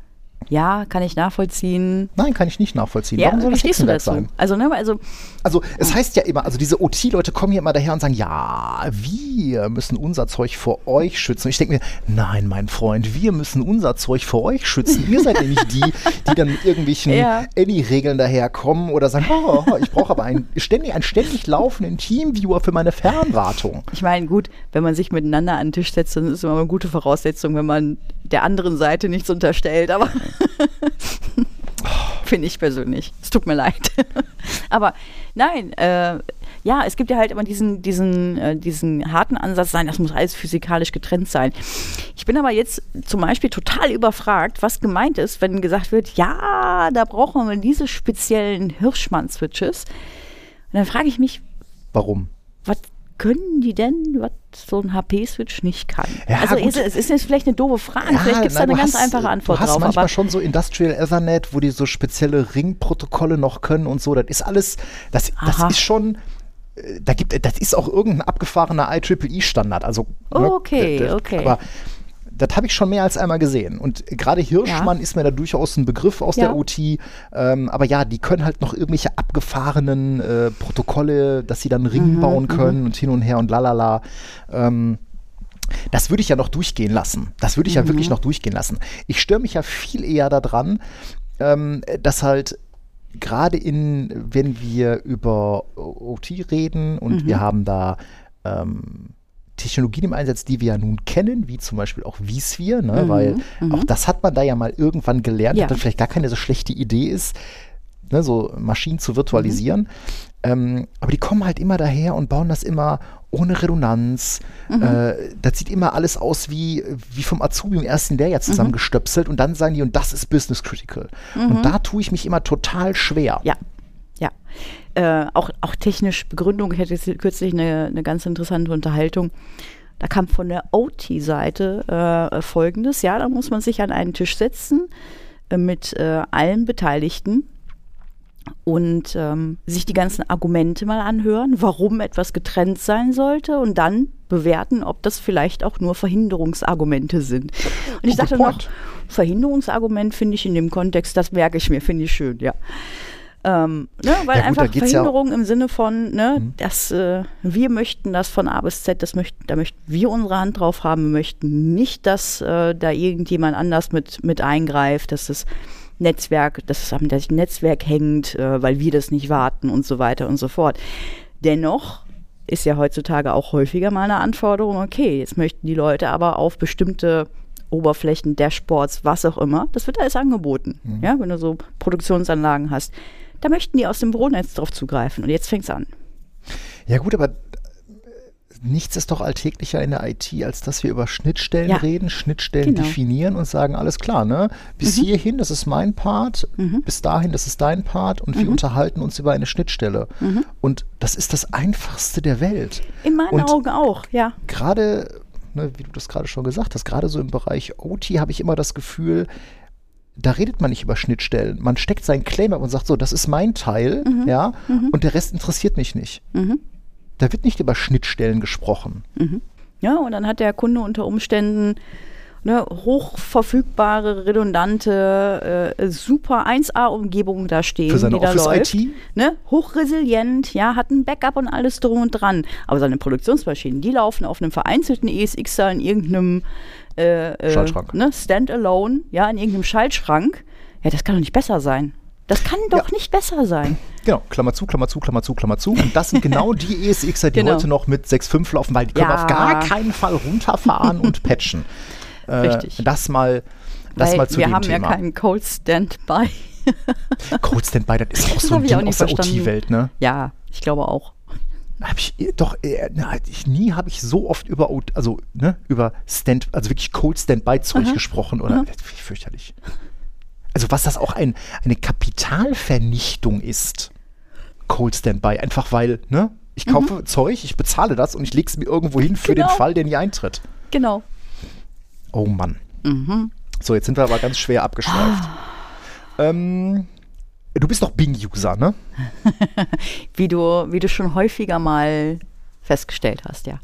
Ja, kann ich nachvollziehen. Nein, kann ich nicht nachvollziehen. Ja, Warum soll das Hexenwerk dazu? sein? Also, ne, also Also es heißt ja immer, also diese OT-Leute kommen hier immer daher und sagen, ja, wir müssen unser Zeug vor euch schützen. Und ich denke mir, nein, mein Freund, wir müssen unser Zeug vor euch schützen. Ihr seid nämlich die, die dann mit irgendwelchen Ja. Any-Regeln daherkommen oder sagen, oh, ich brauche aber einen ständig, einen ständig laufenden Teamviewer für meine Fernwartung. Ich meine, gut, wenn man sich miteinander an den Tisch setzt, dann ist es immer eine gute Voraussetzung, wenn man der anderen Seite nichts unterstellt, aber finde ich persönlich. Es tut mir leid. aber nein, äh, ja, es gibt ja halt immer diesen, diesen, äh, diesen harten Ansatz sein, das muss alles physikalisch getrennt sein. Ich bin aber jetzt zum Beispiel total überfragt, was gemeint ist, wenn gesagt wird, ja, da brauchen wir diese speziellen Hirschmann-Switches. Und dann frage ich mich, Warum? was können die denn, was so ein HP-Switch nicht kann? Ja, also gut. ist, es ist jetzt vielleicht eine doofe Frage, vielleicht gibt es da eine ganz hast, einfache Antwort Du hast drauf. manchmal schon so Industrial Ethernet, wo die so spezielle Ringprotokolle noch können und so. Das ist alles, das, das ist schon, äh, da gibt, das ist auch irgendein abgefahrener IEEE-Standard. Also, Oh, ne, okay, das- okay. Aber das habe ich schon mehr als einmal gesehen. Und gerade Hirschmann ist mir da durchaus ein Begriff aus Ja. der OT. Ähm, aber ja, die können halt noch irgendwelche abgefahrenen äh, Protokolle, dass sie dann einen Mhm, bauen können und hin und her und lalala. Ähm, das würde ich ja noch durchgehen lassen. Das würde ich ja wirklich noch durchgehen lassen. Ich störe mich ja viel eher daran, ähm, dass halt gerade in, wenn wir über OT reden und wir haben da ähm, Technologien im Einsatz, die wir ja nun kennen, wie zum Beispiel auch vSphere, ne? weil auch das hat man da ja mal irgendwann gelernt, Ja. dass das vielleicht gar keine so schlechte Idee ist, ne? so Maschinen zu virtualisieren. Ähm, aber die kommen halt immer daher und bauen das immer ohne Redundanz. Äh, das sieht immer alles aus wie, wie vom Azubi im ersten Lehrjahr zusammengestöpselt und dann sagen die, und das ist Business Critical. Und da tue ich mich immer total schwer. ja, ja. Äh, auch, auch technisch Begründung, ich hatte jetzt kürzlich eine, eine ganz interessante Unterhaltung. Da kam von der OT-Seite äh, folgendes, ja, da muss man sich an einen Tisch setzen äh, mit äh, allen Beteiligten und ähm, sich die ganzen Argumente mal anhören, warum etwas getrennt sein sollte und dann bewerten, ob das vielleicht auch nur Verhinderungsargumente sind. Und ich Oh, dachte noch. Verhinderungsargument finde ich in dem Kontext, das merke ich mir, finde ich schön, ja. Ähm, ne, weil Ja gut, einfach geht's ja- Mhm. Verhinderung im Sinne von, ne, dass äh, wir möchten das von A bis Z, das möchten, da möchten wir unsere Hand drauf haben, wir möchten nicht, dass äh, da irgendjemand anders mit, mit eingreift, dass das Netzwerk, dass es am Netzwerk hängt, äh, weil wir das nicht warten und so weiter und so fort. Dennoch ist ja heutzutage auch häufiger mal eine Anforderung, okay, jetzt möchten die Leute aber auf bestimmte Oberflächen, Dashboards, was auch immer, das wird alles angeboten. Mhm. Ja, wenn du so Produktionsanlagen hast, da möchten die aus dem Büronetz drauf zugreifen und jetzt fängt's an. Ja gut, aber äh, nichts ist doch alltäglicher in der IT, als dass wir über Schnittstellen Ja. reden, Schnittstellen Genau. definieren und sagen, alles klar, ne? Bis hierhin, das ist mein Part, bis dahin, das ist dein Part und wir unterhalten uns über eine Schnittstelle. Und das ist das Einfachste der Welt. In meinen Und Augen auch, ja. gerade, ne, wie du das gerade schon gesagt hast, gerade so im Bereich OT habe ich immer das Gefühl, da redet man nicht über Schnittstellen. Man steckt seinen Claim ab und sagt so, das ist mein Teil, ja, und der Rest interessiert mich nicht. Da wird nicht über Schnittstellen gesprochen. Ja, und dann hat der Kunde unter Umständen eine hochverfügbare, redundante, äh, super 1A-Umgebung da stehen, Für seine die da läuft. Office-IT? Ne? Hochresilient, ja, hat ein Backup und alles drum und dran. Aber seine Produktionsmaschinen, die laufen auf einem vereinzelten ESXer in irgendeinem äh, äh, Schaltschrank. Ne? Standalone, ja, in irgendeinem Schaltschrank. Ja, das kann doch nicht besser sein. Das kann doch nicht besser sein. Genau, Klammer zu, Klammer zu, Klammer zu, Klammer zu. Und das sind genau die ESXer, die Genau. heute noch mit 6.5 laufen, weil die können wir Ja. auf gar keinen Fall runterfahren und patchen. Äh, Richtig. Das mal, das Weil mal zu wir dem haben Thema. ja keinen Cold Standby. Cold Standby, das ist auch Das so ein Ding aus der verstanden. OT-Welt, ne? Ja, ich glaube auch. Hab ich eh- doch äh, na, ich, nie habe ich so oft über also ne, über Stand also wirklich Cold Standby Zeug gesprochen oder ich fürchterlich. Also was das auch ein, eine Kapitalvernichtung ist. Cold Standby einfach weil ne ich kaufe Zeug, ich bezahle das und ich lege es mir irgendwo hin für Genau. den Fall, der nie eintritt. Genau. Oh Mann. So, jetzt sind wir aber ganz schwer abgeschweift. ähm, du bist doch Bing-User, ne? Wie du, wie du schon häufiger mal festgestellt hast, ja.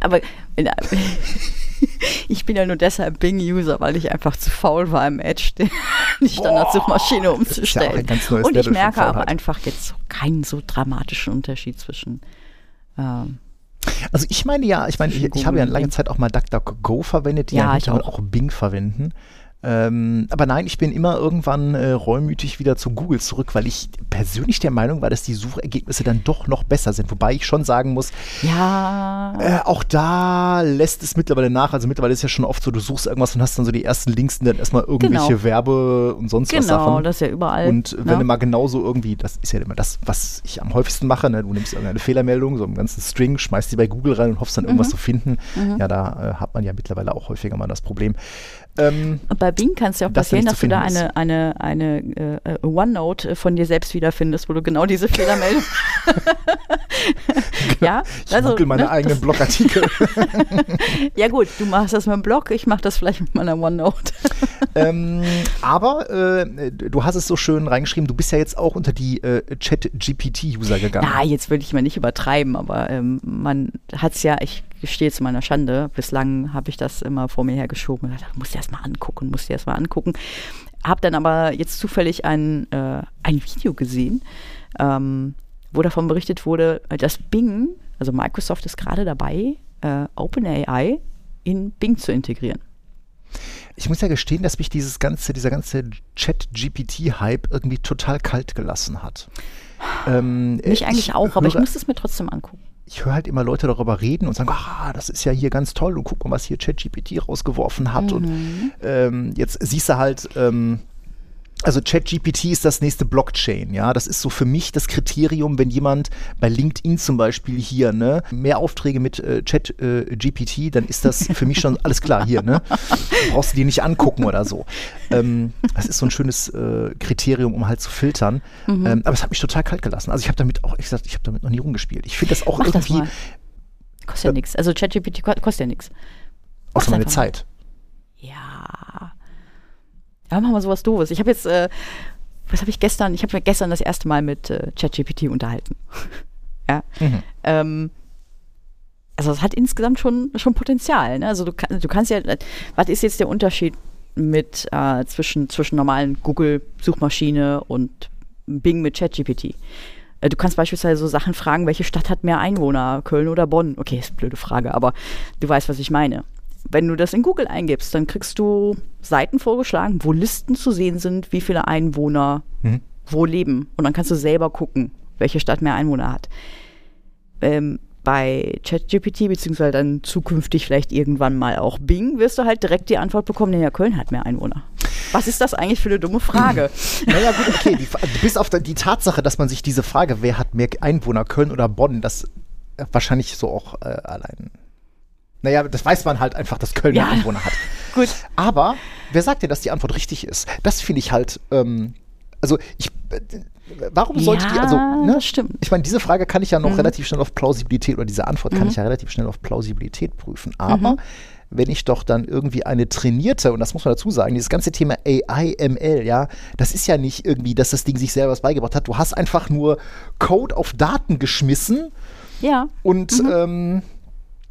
Aber ich bin ja nur deshalb Bing-User, weil ich einfach zu faul war, im Edge die Standardsuchmaschine umzustellen. ja Und ich merke aber einfach jetzt keinen so dramatischen Unterschied zwischen. Ähm, Also ich meine ja, ich meine, ich, ich habe ja lange. Zeit auch mal DuckDuckGo verwendet, die Ja, ja, auch. auch Bing verwenden. Ähm, aber nein, ich bin immer irgendwann äh, reumütig wieder zu Google zurück, weil ich persönlich der Meinung war, dass die Suchergebnisse dann doch noch besser sind. Wobei ich schon sagen muss, ja, äh, auch da lässt es mittlerweile nach. Also mittlerweile ist ja schon oft so, du suchst irgendwas und hast dann so die ersten Links und dann erstmal irgendwelche Genau. Werbe und sonst was genau, Sachen. das ist ja überall. Und wenn ne? du mal genauso irgendwie, das ist ja immer das, was ich am häufigsten mache, ne? du nimmst irgendeine Fehlermeldung, so einen ganzen String, schmeißt die bei Google rein und hoffst dann irgendwas Mhm. zu finden. Ja, da äh, hat man ja mittlerweile auch häufiger mal das Problem. Ähm, bei Bing kann es ja auch passieren, dass du da eine, eine, eine äh, äh, OneNote äh, von dir selbst wiederfindest, wo du genau diese Fehlermeldung. ja, ich also, google meine ne, eigenen Blogartikel. Ja gut, du machst das mit dem Blog, ich mache das vielleicht mit meiner OneNote. ähm, aber äh, du hast es so schön reingeschrieben, du bist ja jetzt auch unter die äh, Chat-GPT-User gegangen. Ja, jetzt will ich mal nicht übertreiben, aber ähm, man hat es ja, ich gestehe zu meiner Schande, bislang habe ich das immer vor mir hergeschoben und gedacht, muss dir erst mal angucken, muss dir erst mal angucken. Hab dann aber jetzt zufällig ein, äh, ein Video gesehen, ähm, wo davon berichtet wurde, dass Bing, also Microsoft ist gerade dabei, äh, OpenAI in Bing zu integrieren. Ich muss ja gestehen, dass mich dieses ganze, dieser ganze Chat-GPT-Hype irgendwie total kalt gelassen hat. Ähm, Mich eigentlich ich auch, aber ich muss es mir trotzdem angucken. Ich höre halt immer Leute darüber reden und sagen, ah, das ist ja hier ganz toll und guck mal, was hier ChatGPT rausgeworfen hat. Und ähm, jetzt siehst du halt, ähm, also ChatGPT ist das nächste Blockchain, ja. Das ist so für mich das Kriterium, wenn jemand bei LinkedIn zum Beispiel hier, ne, mehr Aufträge mit äh, ChatGPT, dann ist das für mich schon alles klar hier, ne. Brauchst du die nicht angucken oder so. Ähm, das ist so ein schönes äh, Kriterium, um halt zu filtern. Mhm. Ähm, aber es hat mich total kalt gelassen. Also ich habe damit auch, ich gesagt, ich habe damit noch nie rumgespielt. Ich finde das auch Mach das irgendwie mal. Kostet ja nichts. Also ChatGPT ko- kostet ja nichts. außer meine einfach mal. Zeit. Ja. Ja, machen wir sowas Doofes. Ich habe jetzt, äh, was habe ich gestern? Ich habe gestern das erste Mal mit äh, ChatGPT unterhalten. ja. Mhm. Ähm, also es hat insgesamt schon, schon Potenzial. Ne? Also du, du kannst ja, was ist jetzt der Unterschied mit äh, zwischen, zwischen normalen Google-Suchmaschine und Bing mit ChatGPT? Äh, Du kannst beispielsweise so Sachen fragen, welche Stadt hat mehr Einwohner, Köln oder Bonn? Okay, ist eine blöde Frage, aber du weißt, was ich meine. Wenn du das in Google eingibst, dann kriegst du Seiten vorgeschlagen, wo Listen zu sehen sind, wie viele Einwohner Mhm. wo leben. Und dann kannst du selber gucken, welche Stadt mehr Einwohner hat. Ähm, bei ChatGPT, beziehungsweise dann zukünftig vielleicht irgendwann mal auch Bing, wirst du halt direkt die Antwort bekommen, naja, Köln hat mehr Einwohner. Was ist das eigentlich für eine dumme Frage? Naja, gut, okay. Die, bis auf die Tatsache, dass man sich diese Frage, wer hat mehr Einwohner, Köln oder Bonn, das äh, wahrscheinlich so auch äh, allein. Naja, das weiß man halt einfach, dass Köln Ja. Einwohner hat. Gut. Aber wer sagt dir, dass die Antwort richtig ist? Das finde ich halt, ähm, also ich, äh, warum sollte die, also, Ja, ne? stimmt. Ich meine, diese Frage kann ich ja noch Mhm. relativ schnell auf Plausibilität oder diese Antwort kann ich ja relativ schnell auf Plausibilität prüfen. Aber Mhm. wenn ich doch dann irgendwie eine trainierte, und das muss man dazu sagen, dieses ganze Thema AI, ML, ja, das ist ja nicht irgendwie, dass das Ding sich selber was beigebracht hat. Du hast einfach nur Code auf Daten geschmissen Ja, und ähm,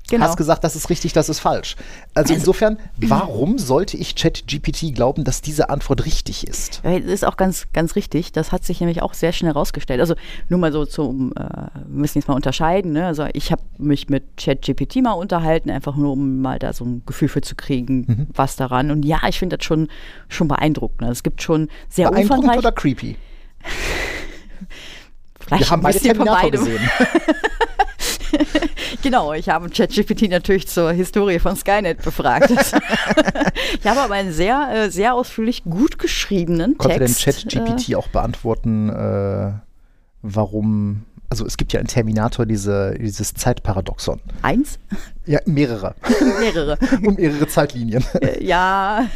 genau. hast gesagt, das ist richtig, das ist falsch. Also insofern, warum sollte ich ChatGPT glauben, dass diese Antwort richtig ist? Das ist auch ganz, ganz richtig. Das hat sich nämlich auch sehr schnell rausgestellt. Also nur mal so zum, äh, wir müssen jetzt mal unterscheiden. Ne? Also ich habe mich mit ChatGPT mal unterhalten, einfach nur um mal da so ein Gefühl für zu kriegen, Mhm. was daran. Und ja, ich finde das schon, schon beeindruckend. Also Es gibt schon sehr Beeindruckend umfangreich. oder creepy? vielleicht Wir haben beide Terminator gesehen. Genau, ich habe ChatGPT natürlich zur Historie von Skynet befragt. ich habe aber einen sehr, äh, sehr ausführlich gut geschriebenen Konnte denn Text. ChatGPT auch beantworten, äh, warum, also es gibt ja in Terminator diese, dieses Zeitparadoxon. Äh, eins? Ja, mehrere. Mehrere. um mehrere Zeitlinien. Äh, ja.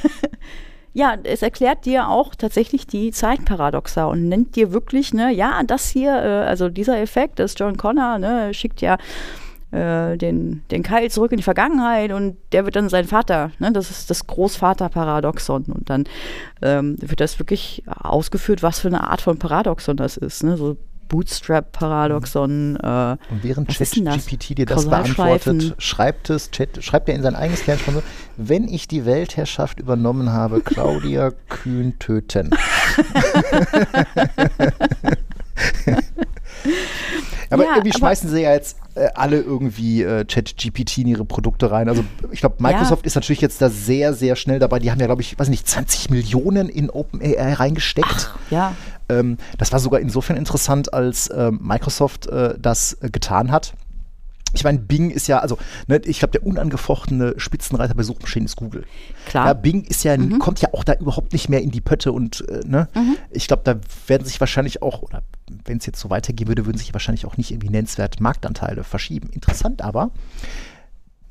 Ja, es erklärt dir auch tatsächlich die Zeitparadoxa und nennt dir wirklich, ne, ja, das hier, äh, also dieser Effekt, das John Connor, ne, schickt ja äh, den, den Keil zurück in die Vergangenheit und der wird dann sein Vater, ne, das ist das Großvaterparadoxon und dann ähm, wird das wirklich ausgeführt, was für eine Art von Paradoxon das ist, ne, so Bootstrap-Paradoxon. Äh, Und während? ChatGPT dir das beantwortet, schreibt es, Chat, schreibt er in sein eigenes Kernspannung, wenn ich die Weltherrschaft übernommen habe, Claudia Kühn töten. aber Ja, irgendwie aber- schmeißen sie ja jetzt äh, alle irgendwie äh, ChatGPT in ihre Produkte rein. Also ich glaube, Microsoft ist natürlich jetzt da sehr, sehr schnell dabei. Die haben ja, glaube ich, weiß nicht, 20 Millionen in OpenAI reingesteckt. ja, Ähm, das war sogar insofern interessant, als ähm, Microsoft äh, das äh, getan hat. Ich meine, Bing ist ja, also ne, ich glaube, der unangefochtene Spitzenreiter bei Suchmaschinen ist Google. klar. Ja, Bing ist ja, kommt ja auch da überhaupt nicht mehr in die Pötte und äh, ne, ich glaube, da werden sich wahrscheinlich auch, oder wenn es jetzt so weitergehen würde, würden sich wahrscheinlich auch nicht irgendwie nennenswert Marktanteile verschieben. Interessant aber,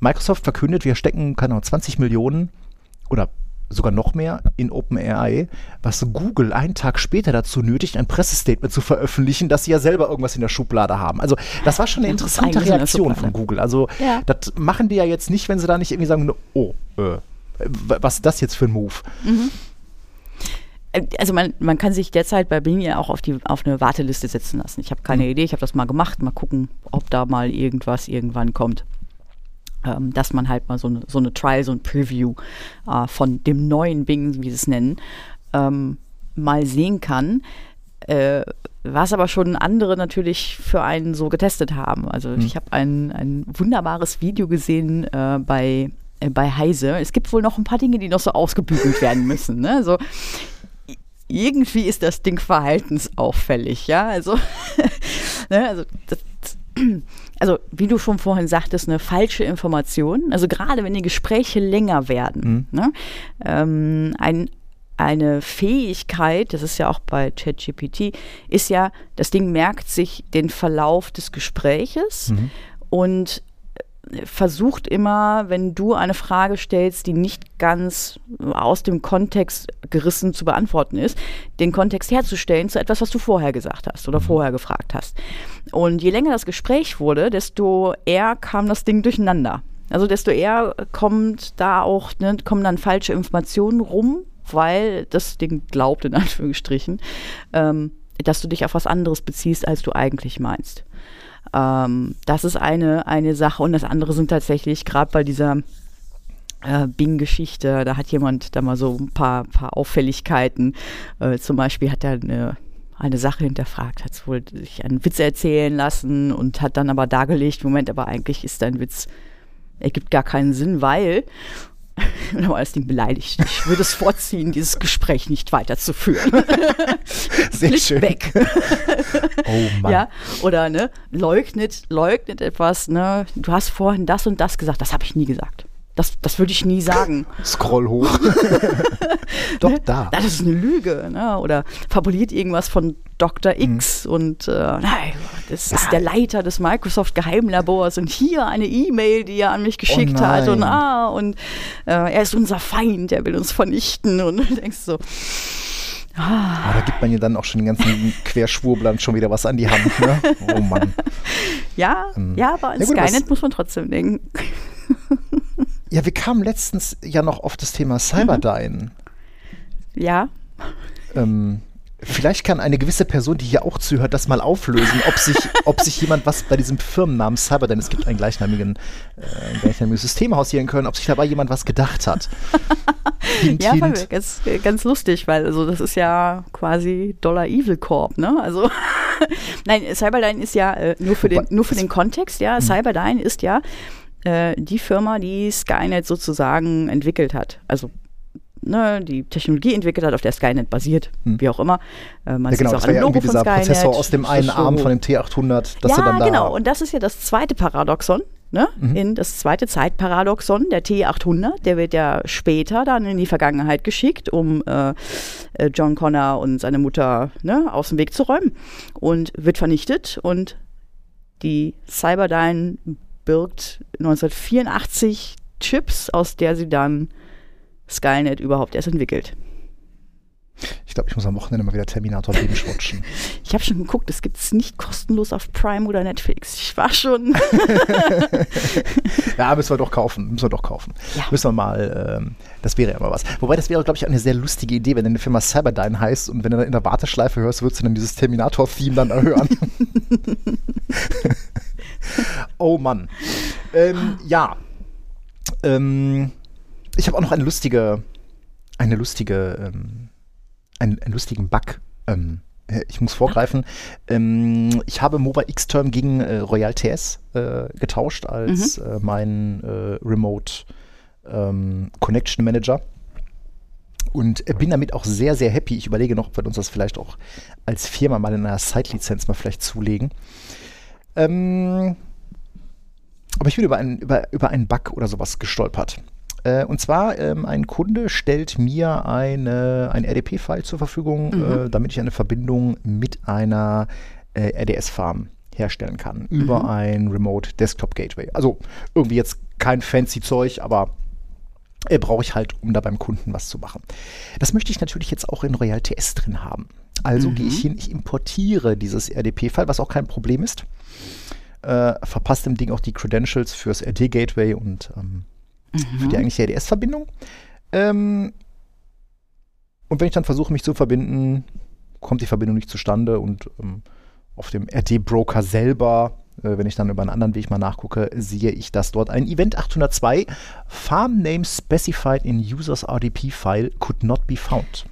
Microsoft verkündet, wir stecken, keine Ahnung, 20 Millionen oder sogar noch mehr in OpenAI, was Google einen Tag später dazu nötigt, ein Pressestatement zu veröffentlichen, dass sie ja selber irgendwas in der Schublade haben. Also das war schon eine interessante Reaktion von Google. Also Ja. das machen die ja jetzt nicht, wenn sie da nicht irgendwie sagen, oh, äh, was ist das jetzt für ein Move? Äh, Also man, man kann sich derzeit bei Bing ja auch auf, die, auf eine Warteliste setzen lassen. Ich habe keine Idee, ich habe das mal gemacht, mal gucken, ob da mal irgendwas irgendwann kommt. Ähm, dass man halt mal so eine, so eine Trial, so ein Preview äh, von dem neuen Bing, wie sie es nennen, ähm, mal sehen kann. Äh, was aber schon andere natürlich für einen so getestet haben. Also ich habe ein, ein wunderbares Video gesehen äh, bei, äh, bei Heise. Es gibt wohl noch ein paar Dinge, die noch so ausgebügelt werden müssen. Ne? So, irgendwie ist das Ding verhaltensauffällig, ja. Also, ne, also, das, also wie du schon vorhin sagtest, eine falsche Information. Also gerade wenn die Gespräche länger werden, ne, ähm, ein, eine Fähigkeit, das ist ja auch bei ChatGPT, ist ja, das Ding merkt sich den Verlauf des Gespräches und versucht immer, wenn du eine Frage stellst, die nicht ganz aus dem Kontext gerissen zu beantworten ist, den Kontext herzustellen zu etwas, was du vorher gesagt hast oder vorher gefragt hast. Und je länger das Gespräch wurde, desto eher kam das Ding durcheinander. Also desto eher kommt da auch, ne, kommen dann falsche Informationen rum, weil das Ding glaubt, in Anführungsstrichen, ähm, dass du dich auf was anderes beziehst, als du eigentlich meinst. Ähm, das ist eine, eine Sache. Und das andere sind tatsächlich, gerade bei dieser äh, Bing-Geschichte, da hat jemand da mal so ein paar, paar Auffälligkeiten. Äh, zum Beispiel hat er eine, eine Sache hinterfragt, hat wohl sich einen Witz erzählen lassen und hat dann aber dargelegt, Moment, aber eigentlich ist dein Witz, ergibt gar keinen Sinn, weil und war das Ding beleidigt. Ich würde es vorziehen, dieses Gespräch nicht weiterzuführen. Sehr schön. weg. Oh Mann. Ja, oder ne, leugnet, leugnet etwas, ne, du hast vorhin das und das gesagt, das habe ich nie gesagt. Das, das würde ich nie sagen. Scroll hoch. Doch, da. Das ist eine Lüge, ne? Oder fabuliert irgendwas von Dr. Mhm. X und äh, nein, das ist der Leiter des Microsoft Geheimlabors und hier eine E-Mail, die er an mich geschickt hat und Oh ah, und äh, er ist unser Feind, er will uns vernichten und du denkst so, Ah, da gibt man ja dann auch schon den ganzen Querschwurblern schon wieder was an die Hand. Ne? Oh Mann. ja, Ähm, ja, aber an ja gut, Skynet muss man trotzdem denken. Ja, wir kamen letztens ja noch auf das Thema Cyberdyne. Ja, Ähm, vielleicht kann eine gewisse Person, die hier auch zuhört, das mal auflösen, ob sich, ob sich jemand was bei diesem Firmennamen Cyberdyne, es gibt einen gleichnamigen, äh, ein gleichnamiges Systemhaus hier in Köln, ob sich dabei jemand was gedacht hat. Hint, Ja, hint. ganz, ganz lustig, weil also das ist ja quasi Dollar Evil Corp, ne? Also nein, Cyberdyne ist ja äh, nur für den nur für den Kontext, ja. Cyberdyne ist ja äh, die Firma, die Skynet sozusagen entwickelt hat. Also ne, die Technologie entwickelt hat, auf der Skynet basiert, wie auch immer. Äh, man Ja, genau, sieht das auch war ein ja Logo irgendwie von dieser Skynet. Prozessor aus dem Das einen ist Arm so- von dem T800, dass ja, er dann da. genau. Und das ist ja das zweite Paradoxon. Ne? Mhm. In das zweite Zeitparadoxon, der T800, der wird ja später dann in die Vergangenheit geschickt, um äh, äh, John Connor und seine Mutter ne, aus dem Weg zu räumen und wird vernichtet. Und die Cyberdyne birgt 1984 Chips, aus der sie dann Skynet überhaupt erst entwickelt. Ich glaube, ich muss am Wochenende mal wieder Terminator binge-watchen. Ich habe schon geguckt, es gibt es nicht kostenlos auf Prime oder Netflix. Ich war schon. ja, müssen wir doch kaufen. Müssen wir doch kaufen. Ja. Müssen wir mal, ähm, das wäre ja mal was. Wobei, das wäre, glaube ich, eine sehr lustige Idee, wenn deine Firma Cyberdyne heißt und wenn du dann in der Warteschleife hörst, würdest du dann dieses Terminator-Theme dann erhören. oh Mann. Ähm, ja. Ähm, ich habe auch noch eine lustige, eine lustige, ähm, einen, einen lustigen Bug. Ähm, äh, ich muss vorgreifen. Ähm, ich habe Mobile X-Term gegen äh, Royal TS äh, getauscht als mhm. äh, mein äh, Remote ähm, Connection Manager. Und bin damit auch sehr, sehr happy. Ich überlege noch, ob wir uns das vielleicht auch als Firma mal in einer Site-Lizenz mal vielleicht zulegen. Ähm, aber ich bin über einen, über, über einen Bug oder sowas gestolpert. Äh, und zwar, ähm, ein Kunde stellt mir eine, ein RDP-File zur Verfügung, mhm. äh, damit ich eine Verbindung mit einer äh, RDS-Farm herstellen kann mhm. über ein Remote Desktop Gateway. Also irgendwie jetzt kein fancy Zeug, aber äh, brauche ich halt, um da beim Kunden was zu machen. Das möchte ich natürlich jetzt auch in Royal TS drin haben. Also mhm. gehe ich hin, ich importiere dieses RDP-File, was auch kein Problem ist. Äh, verpasst dem Ding auch die Credentials fürs RD-Gateway und ähm, mhm. für die eigentliche RDS-Verbindung. Ähm, und wenn ich dann versuche, mich zu verbinden, kommt die Verbindung nicht zustande und ähm, auf dem RD-Broker selber, wenn ich dann über einen anderen Weg mal nachgucke, sehe ich, dass dort ein Event 802 Farm Name Specified in Users RDP File could not be found.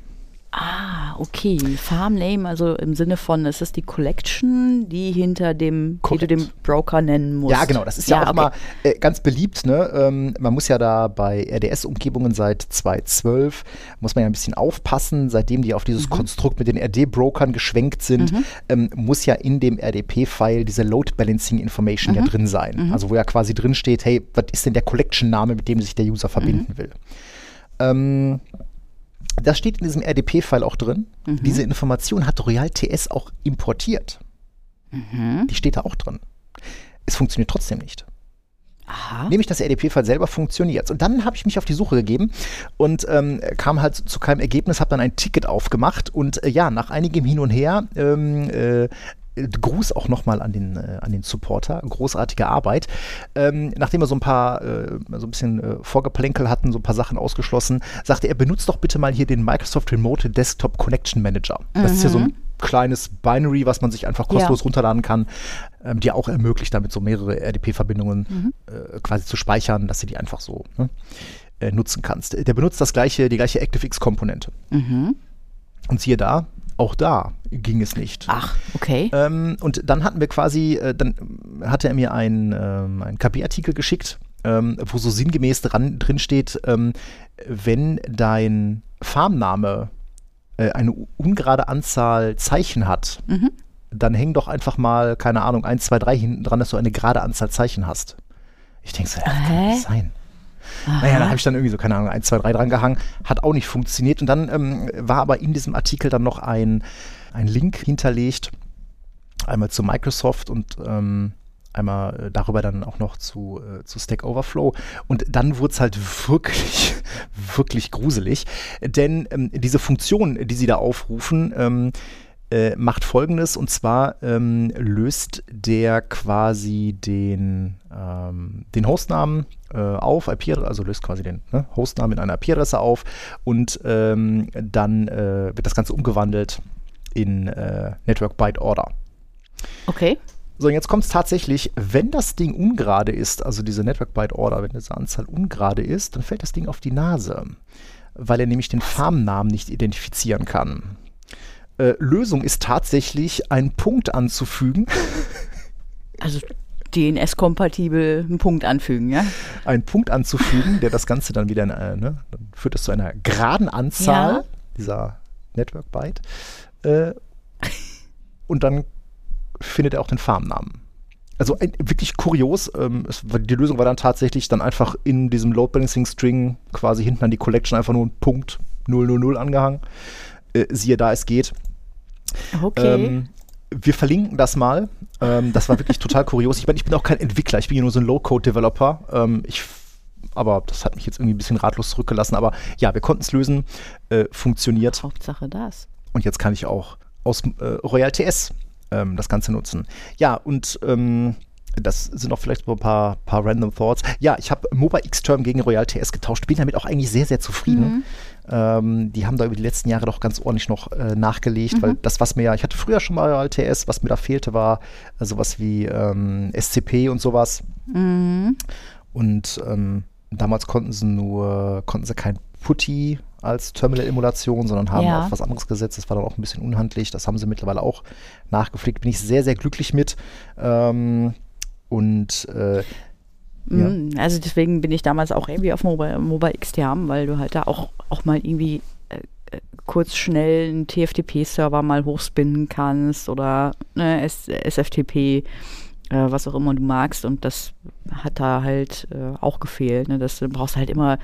Ah, okay. Farm Name, also im Sinne von, es ist die Collection, die hinter dem, Correct. die du dem Broker nennen musst. Ja, genau. Das ist ja, ja auch okay. immer äh, ganz beliebt. Ne? Ähm, man muss ja da bei RDS-Umgebungen seit 2012, muss man ja ein bisschen aufpassen. Seitdem die auf dieses mhm. Konstrukt mit den RD-Brokern geschwenkt sind, mhm. ähm, muss ja in dem RDP-File diese Load Balancing Information mhm. ja drin sein. Mhm. Also wo ja quasi drin steht, hey, was ist denn der Collection-Name, mit dem sich der User verbinden mhm. will. Ähm, das steht in diesem RDP-File auch drin. Mhm. Diese Information hat Royal TS auch importiert. Mhm. Die steht da auch drin. Es funktioniert trotzdem nicht. Aha. Nämlich das RDP-File selber funktioniert. Und dann habe ich mich auf die Suche gegeben und ähm, kam halt zu keinem Ergebnis, habe dann ein Ticket aufgemacht und äh, ja, nach einigem Hin und Her ähm, äh, Gruß auch nochmal an den, äh, an den Supporter. Großartige Arbeit. Ähm, nachdem wir so ein paar, äh, so ein bisschen äh, Vorgeplänkel hatten, so ein paar Sachen ausgeschlossen, sagte er, benutzt doch bitte mal hier den Microsoft Remote Desktop Connection Manager. Mhm. Das ist ja so ein mhm. kleines Binary, was man sich einfach kostenlos ja. runterladen kann, ähm, die auch ermöglicht, damit so mehrere RDP-Verbindungen mhm. äh, quasi zu speichern, dass du die einfach so ne, äh, nutzen kannst. Der benutzt das gleiche, die gleiche ActiveX-Komponente. Mhm. Und siehe da, auch da ging es nicht. Ach, okay. Ähm, und dann hatten wir quasi, äh, dann hatte er mir einen, ähm, einen KP-Artikel geschickt, ähm, wo so sinngemäß dran, drin steht, ähm, wenn dein Farmname äh, eine ungerade Anzahl Zeichen hat, mhm. dann häng doch einfach mal, keine Ahnung, 1, 2, 3 hinten dran, dass du eine gerade Anzahl Zeichen hast. Ich denke so, ja, kann das sein? Aha. Naja, da habe ich dann irgendwie so, keine Ahnung, 1, 2, 3 dran gehangen, hat auch nicht funktioniert. Und dann ähm, war aber in diesem Artikel dann noch ein, ein Link hinterlegt, einmal zu Microsoft und ähm, einmal äh, darüber dann auch noch zu, äh, zu Stack Overflow. Und dann wurde es halt wirklich, wirklich gruselig. Denn ähm, diese Funktion, die sie da aufrufen, ähm, äh, macht folgendes und zwar ähm, löst der quasi den, ähm, den Hostnamen äh, auf, IP, also löst quasi den ne, Hostnamen in einer IP-Adresse auf und ähm, dann äh, wird das Ganze umgewandelt in äh, Network Byte Order. Okay. So, und jetzt kommt es tatsächlich, wenn das Ding ungerade ist, also diese Network Byte Order, wenn diese Anzahl ungerade ist, dann fällt das Ding auf die Nase, weil er nämlich den Farmnamen nicht identifizieren kann. Äh, Lösung ist tatsächlich, einen Punkt anzufügen. Also DNS-kompatibel einen Punkt anfügen, ja? Einen Punkt anzufügen, der das Ganze dann wieder, in, äh, ne, dann führt es zu einer geraden Anzahl ja. dieser Network Byte. Äh, und dann findet er auch den Farmnamen. Also ein, wirklich kurios. Ähm, es, die Lösung war dann tatsächlich dann einfach in diesem Load Balancing String quasi hinten an die Collection einfach nur ein Punkt 000 angehangen. Äh, siehe da, es geht. Okay. Ähm, wir verlinken das mal. Ähm, das war wirklich total kurios. Ich, mein, ich bin auch kein Entwickler, ich bin ja nur so ein Low-Code-Developer. Ähm, ich aber das hat mich jetzt irgendwie ein bisschen ratlos zurückgelassen. Aber ja, wir konnten es lösen, äh, funktioniert. Hauptsache das. Und jetzt kann ich auch aus äh, Royal TS ähm, das Ganze nutzen. Ja, und ähm, das sind auch vielleicht so ein paar, paar random Thoughts. Ja, ich habe Mobile X-Term gegen Royal TS getauscht, bin damit auch eigentlich sehr, sehr zufrieden. Mhm. Ähm, die haben da über die letzten Jahre doch ganz ordentlich noch äh, nachgelegt, Mhm. weil das, was mir ja, ich hatte früher schon mal Royal TS, was mir da fehlte, war äh, sowas wie ähm, SCP und sowas. Mhm. Und ähm, damals konnten sie nur, konnten sie kein Putty als Terminal-Emulation, sondern haben Ja. auf was anderes gesetzt. Das war dann auch ein bisschen unhandlich. Das haben sie mittlerweile auch nachgepflegt. Bin ich sehr, sehr glücklich mit. Ähm, und äh, ja. Mhm. Also deswegen bin ich damals auch irgendwie auf Mobile, Mobile XTM, weil du halt da auch, auch mal irgendwie äh, äh, kurz schnell einen TFTP-Server mal hochspinnen kannst oder ne, SFTP, äh, was auch immer du magst. Und das hat da halt äh, auch gefehlt. Ne? Das, du brauchst halt immer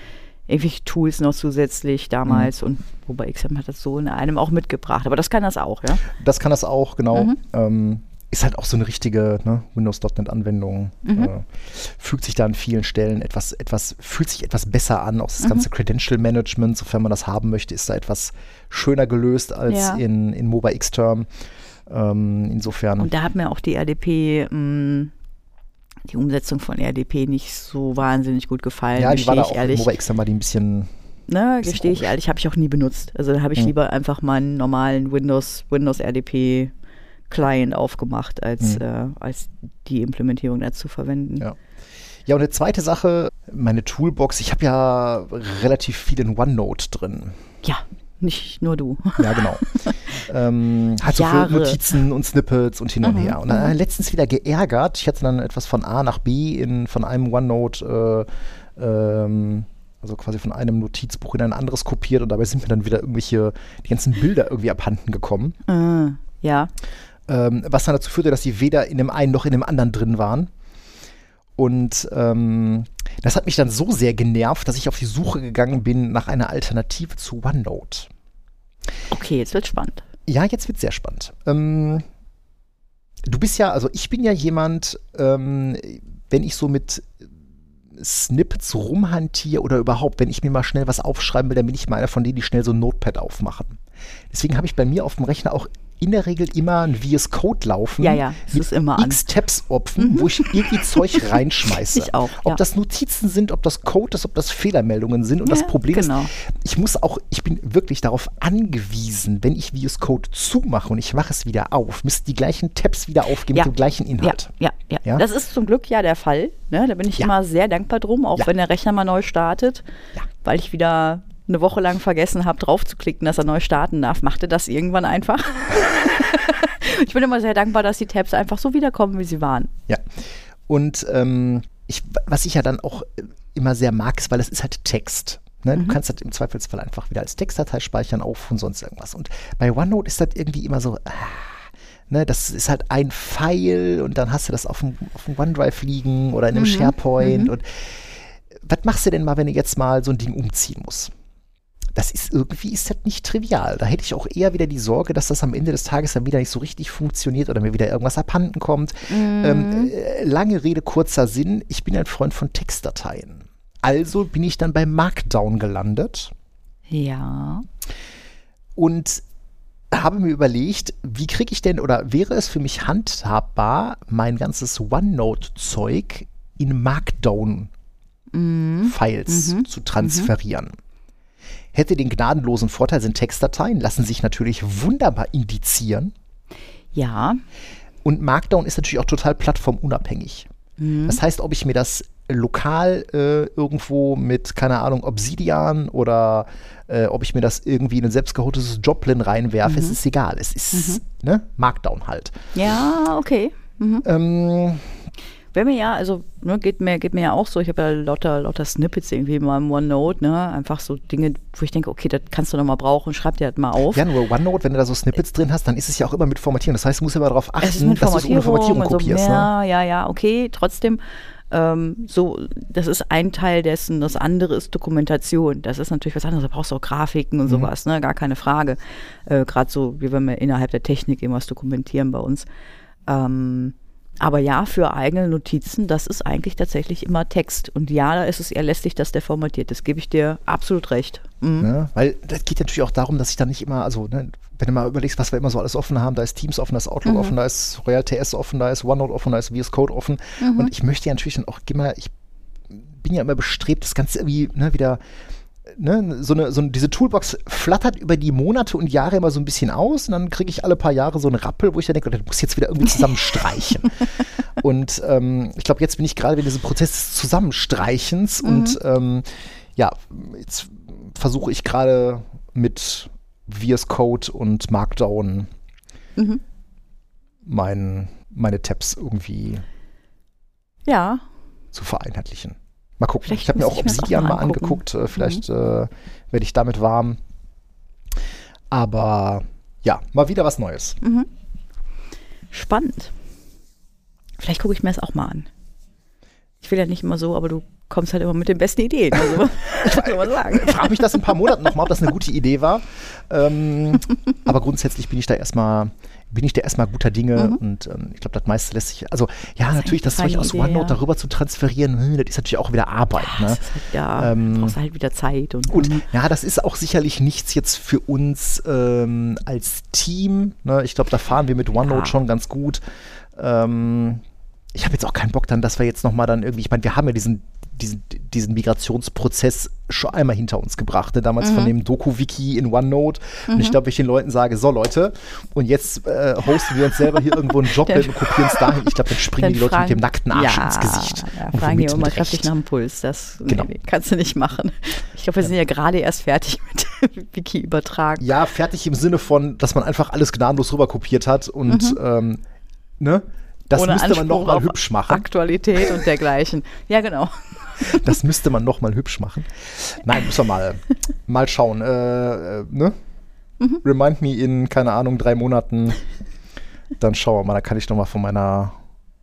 irgendwelche Tools noch zusätzlich damals und Mobile XTM hat das so in einem auch mitgebracht. Aber das kann das auch, ja? das kann das auch, genau. Mhm. Ähm, ist halt auch so eine richtige ne, Windows.NET-Anwendung. Mhm. Äh, fügt sich da an vielen Stellen etwas, etwas, fühlt sich etwas besser an. Auch das Mhm. ganze Credential Management, sofern man das haben möchte, ist da etwas schöner gelöst als Ja. in, in Mobile Xterm. Ähm, insofern. Und da hat mir auch die RDP, mh, die Umsetzung von RDP nicht so wahnsinnig gut gefallen. ja, die war da ich auch ehrlich. Mobile Xterm war die ein bisschen. Ne, gestehe ich ehrlich, habe ich auch nie benutzt. Also da habe ich Mhm. lieber einfach meinen normalen Windows, Windows RDP Client aufgemacht, als, Mhm. äh, als die Implementierung dazu verwenden. Ja. Ja, und eine zweite Sache, meine Toolbox. Ich habe ja relativ viel in OneNote drin. Ja, nicht nur du. Ja, genau. ähm, halt so für Jahre. Notizen und Snippets und hin und Mhm, her. Und dann mhm. letztens wieder geärgert. Ich hatte dann etwas von A nach B in, von einem OneNote, äh, ähm, also quasi von einem Notizbuch in ein anderes kopiert und dabei sind mir dann wieder irgendwelche, die ganzen Bilder irgendwie abhanden gekommen. Äh, ja. Ähm, was dann dazu führte, dass sie weder in dem einen noch in dem anderen drin waren. Und ähm, das hat mich dann so sehr genervt, dass ich auf die Suche gegangen bin nach einer Alternative zu OneNote. Okay, jetzt wird spannend. Ja, jetzt wird sehr spannend. Ähm, du bist ja, also ich bin ja jemand, ähm, wenn ich so mit Snippets rumhantiere oder überhaupt, wenn ich mir mal schnell was aufschreiben will, dann bin ich mal einer von denen, die schnell so ein Notepad aufmachen. Deswegen habe ich bei mir auf dem Rechner auch in der Regel immer ein VS Code laufen. Ja, ja, es ist immer. Mhm. X Tabs offen, wo ich irgendwie Zeug reinschmeiße. Ich auch, Ob ja. das Notizen sind, ob das Code ist, ob das Fehlermeldungen sind. Und das Ja, Problem genau. ist, ich muss auch, ich bin wirklich darauf angewiesen, wenn ich VS Code zumache und ich mache es wieder auf, müssen die gleichen Tabs wieder aufgeben Ja. mit dem gleichen Inhalt. Ja, ja, ja? Das ist zum Glück ja der Fall. Ne? Da bin ich immer sehr dankbar drum, auch wenn der Rechner mal neu startet, weil ich wieder eine Woche lang vergessen habe, drauf zu klicken, dass er neu starten darf. Machte das irgendwann einfach. ich bin immer sehr dankbar, dass die Tabs einfach so wiederkommen, wie sie waren. Ja. Und ähm, ich, was ich ja dann auch äh, immer sehr mag, ist, weil es ist halt Text. Ne? Mhm. Du kannst das im Zweifelsfall einfach wieder als Textdatei speichern auf und sonst irgendwas. Und bei OneNote ist das irgendwie immer so, ah, ne, das ist halt ein Pfeil und dann hast du das auf dem, auf dem OneDrive liegen oder in einem Mhm. SharePoint. Mhm. Und was machst du denn mal, wenn du jetzt mal so ein Ding umziehen musst? Das ist irgendwie ist das nicht trivial. Da hätte ich auch eher wieder die Sorge, dass das am Ende des Tages dann wieder nicht so richtig funktioniert oder mir wieder irgendwas abhanden kommt. Ähm, äh, lange Rede, kurzer Sinn. Ich bin ein Freund von Textdateien. Also bin ich dann bei Markdown gelandet Ja. und habe mir überlegt, wie kriege ich denn oder wäre es für mich handhabbar, mein ganzes OneNote-Zeug in Markdown-Files Mhm. zu transferieren. Hätte den gnadenlosen Vorteil, sind Textdateien, lassen sich natürlich wunderbar indizieren. Ja. Und Markdown ist natürlich auch total plattformunabhängig. Das heißt, ob ich mir das lokal äh, irgendwo mit, keine Ahnung, Obsidian oder äh, ob ich mir das irgendwie in ein selbstgehotetes Joplin reinwerfe, es ist egal. Es ist ne, Markdown halt. Ja, okay. Mhm. Ähm, Wäre mir ja, also ne, geht, mir, geht mir ja auch so, ich habe ja lauter, lauter Snippets irgendwie in meinem OneNote, ne? Einfach so Dinge, wo ich denke, okay, das kannst du noch mal brauchen, schreib dir das mal auf. ja, nur OneNote, wenn du da so Snippets drin hast, dann ist es ja auch immer mit Formatieren. Das heißt, du musst immer darauf achten, dass du es ohne Formatierung, so, kopierst. ne? ja, ja, ja, okay, trotzdem, ähm, so, das ist ein Teil dessen, das andere ist Dokumentation. Das ist natürlich was anderes, da brauchst du auch Grafiken Mhm. und sowas, ne, gar keine Frage. Äh, Gerade so, wie wenn wir innerhalb der Technik irgendwas dokumentieren bei uns. Ähm, aber ja, für eigene Notizen, das ist eigentlich tatsächlich immer Text. Und ja, da ist es eher lästig, dass der formatiert ist. Gebe ich dir absolut recht. Mhm. Ne? Weil das geht natürlich auch darum, dass ich dann nicht immer, also ne, wenn du mal überlegst, was wir immer so alles offen haben, da ist Teams offen, da ist Outlook Mhm. offen, da ist Royal TS offen, da ist OneNote offen, da ist VS Code offen. Mhm. Und ich möchte ja natürlich dann auch immer, ich bin ja immer bestrebt, das Ganze irgendwie ne, wieder Ne, so eine, so eine, diese Toolbox flattert über die Monate und Jahre immer so ein bisschen aus und dann kriege ich alle paar Jahre so einen Rappel, wo ich dann denke, das muss jetzt wieder irgendwie zusammenstreichen. und ähm, ich glaube, jetzt bin ich gerade in diesem Prozess des Zusammenstreichens und ähm, ja, jetzt versuche ich gerade mit VS Code und Markdown Mhm. mein, meine Tabs irgendwie Ja, zu vereinheitlichen. Mal gucken. Vielleicht ich habe mir auch ich Obsidian mal mal. Mhm. angeguckt. Äh, vielleicht äh, werde ich damit warm. Aber ja, mal wieder was Neues. spannend. Vielleicht gucke ich mir das auch mal an. Ich will ja nicht immer so, aber du kommst halt immer mit den besten Ideen. Also, sagen? Frage mich das in ein paar Monaten nochmal, ob das eine gute Idee war. Ähm, aber grundsätzlich bin ich da erstmal bin ich da erstmal guter Dinge und ähm, ich glaube, das meiste lässt sich, also ja, natürlich, das Zeug aus OneNote ja. darüber zu transferieren, hm, das ist natürlich auch wieder Arbeit. ne? Das ist halt, ja, Ähm, brauchst halt wieder Zeit und, Und ja, das ist auch sicherlich nichts jetzt für uns ähm, als Team. Ne? Ich glaube, da fahren wir mit OneNote Ja. schon ganz gut. Ähm, ich habe jetzt auch keinen Bock dann, dass wir jetzt nochmal dann irgendwie, ich meine, wir haben ja diesen, diesen, diesen Migrationsprozess schon einmal hinter uns gebracht, ne? damals Mhm. von dem Doku-Wiki in OneNote. Und ich glaube, wenn ich den Leuten sage, so Leute, und jetzt äh, hosten wir uns selber hier irgendwo ein Jobbild Dann- und kopieren es dahin, ich glaube, dann springen Dann die Leute fragen- mit dem nackten Arsch ja, ins Gesicht. Ja, fragen die immer kräftig nach dem Puls. Das Genau. nee, kannst du nicht machen. Ich glaube, wir sind ja gerade erst fertig mit Wiki übertragen. Ja, fertig im Sinne von, dass man einfach alles gnadenlos rüber kopiert hat und ähm, ne? Das Ohne müsste man Anspruch noch mal auf hübsch machen. Aktualität und dergleichen. Ja, genau. Das müsste man noch mal hübsch machen. Nein, müssen wir mal, mal schauen. Äh, äh, ne? Mhm. Remind me in, keine Ahnung, drei Monaten. Dann schauen wir mal, da kann ich noch mal von meiner,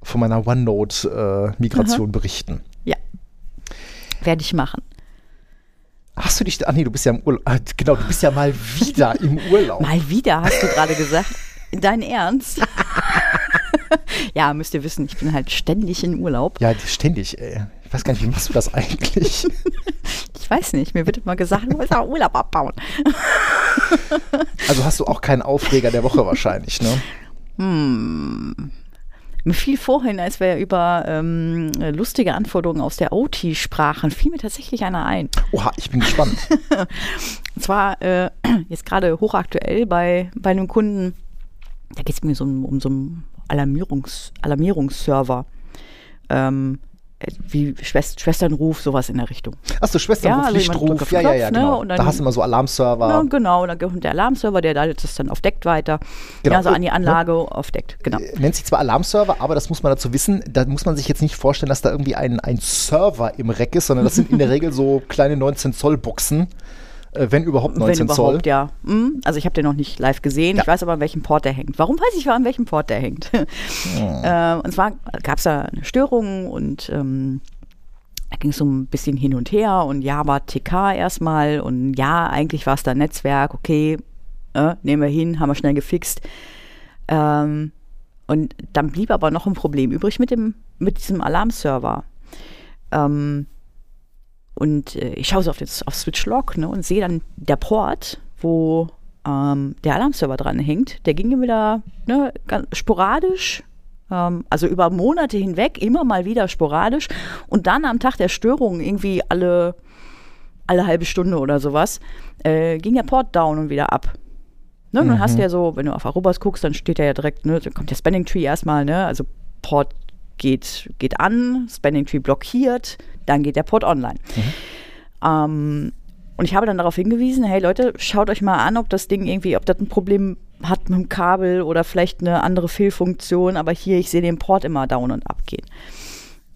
von meiner OneNote-Migration berichten. Ja. Werde ich machen. Hast du dich, ah nee, du bist ja im Urlaub, ah, genau, du bist ja mal wieder im Urlaub. Mal wieder, hast du gerade gesagt. Dein Ernst? ja, müsst ihr wissen, ich bin halt ständig in Urlaub. Ja, ständig, ey. Ich weiß gar nicht, wie machst du das eigentlich? Ich weiß nicht, mir wird immer gesagt, du willst auch Urlaub abbauen. Also hast du auch keinen Aufreger der Woche wahrscheinlich, ne? Mir fiel vorhin, als wir über ähm, lustige Anforderungen aus der OT sprachen, fiel mir tatsächlich einer ein. Oha, ich bin gespannt. Und zwar äh, jetzt gerade hochaktuell bei, bei einem Kunden, da geht es mir so um, um so einen Alarmierungs, Alarmierungsserver. Ähm, äh, wie Schwest Schwesternruf, sowas in der Richtung. Achso, Schwesterruf, Ja, also Lichtruf, ja, ja, ja, ne, genau. und dann- da hast du immer so Alarmserver. Ja, genau, dann kommt der Alarmserver, der leitet das dann auf Deckt weiter. Genau. Ja, so an die Ne? Anlage auf Deckt, genau. Äh, Nennt sich zwar Alarmserver, aber das muss man dazu wissen, da muss man sich jetzt nicht vorstellen, dass da irgendwie ein, ein Server im Rack ist, sondern das sind in der Regel so kleine 19 Zoll Boxen, wenn überhaupt 19 Wenn Zoll. überhaupt, ja. Hm, Also ich habe den noch nicht live gesehen. Ja. Ich weiß aber, an welchem Port der hängt. Warum weiß ich, an welchem Port der hängt? äh, und zwar gab es da eine Störung und ähm, da ging es so ein bisschen hin und her und ja, war TK erstmal und ja, eigentlich war es da Netzwerk, okay, äh, nehmen wir hin, haben wir schnell gefixt. Ähm, und dann blieb aber noch ein Problem übrig mit, dem, mit diesem Alarmserver. Ähm, und äh, ich schaue so auf, das, auf Switch Log ne, und sehe dann der Port, wo ähm, der Alarmserver dran hängt. Der ging wieder ne, ganz sporadisch, ähm, also über Monate hinweg, immer mal wieder sporadisch. Und dann am Tag der Störung, irgendwie alle, alle halbe Stunde oder sowas, äh, ging der Port down und wieder ab. Ne, und Dann hast du ja so, wenn du auf Arubas guckst, dann steht ja direkt, ne, dann kommt der Spanning Tree erstmal, ne, also Port geht, geht an, Spanning Tree blockiert, dann geht der Port online. Ähm, und ich habe dann darauf hingewiesen, hey Leute, schaut euch mal an, ob das Ding irgendwie, ob das ein Problem hat mit dem Kabel oder vielleicht eine andere Fehlfunktion, aber hier, ich sehe den Port immer down und abgehen.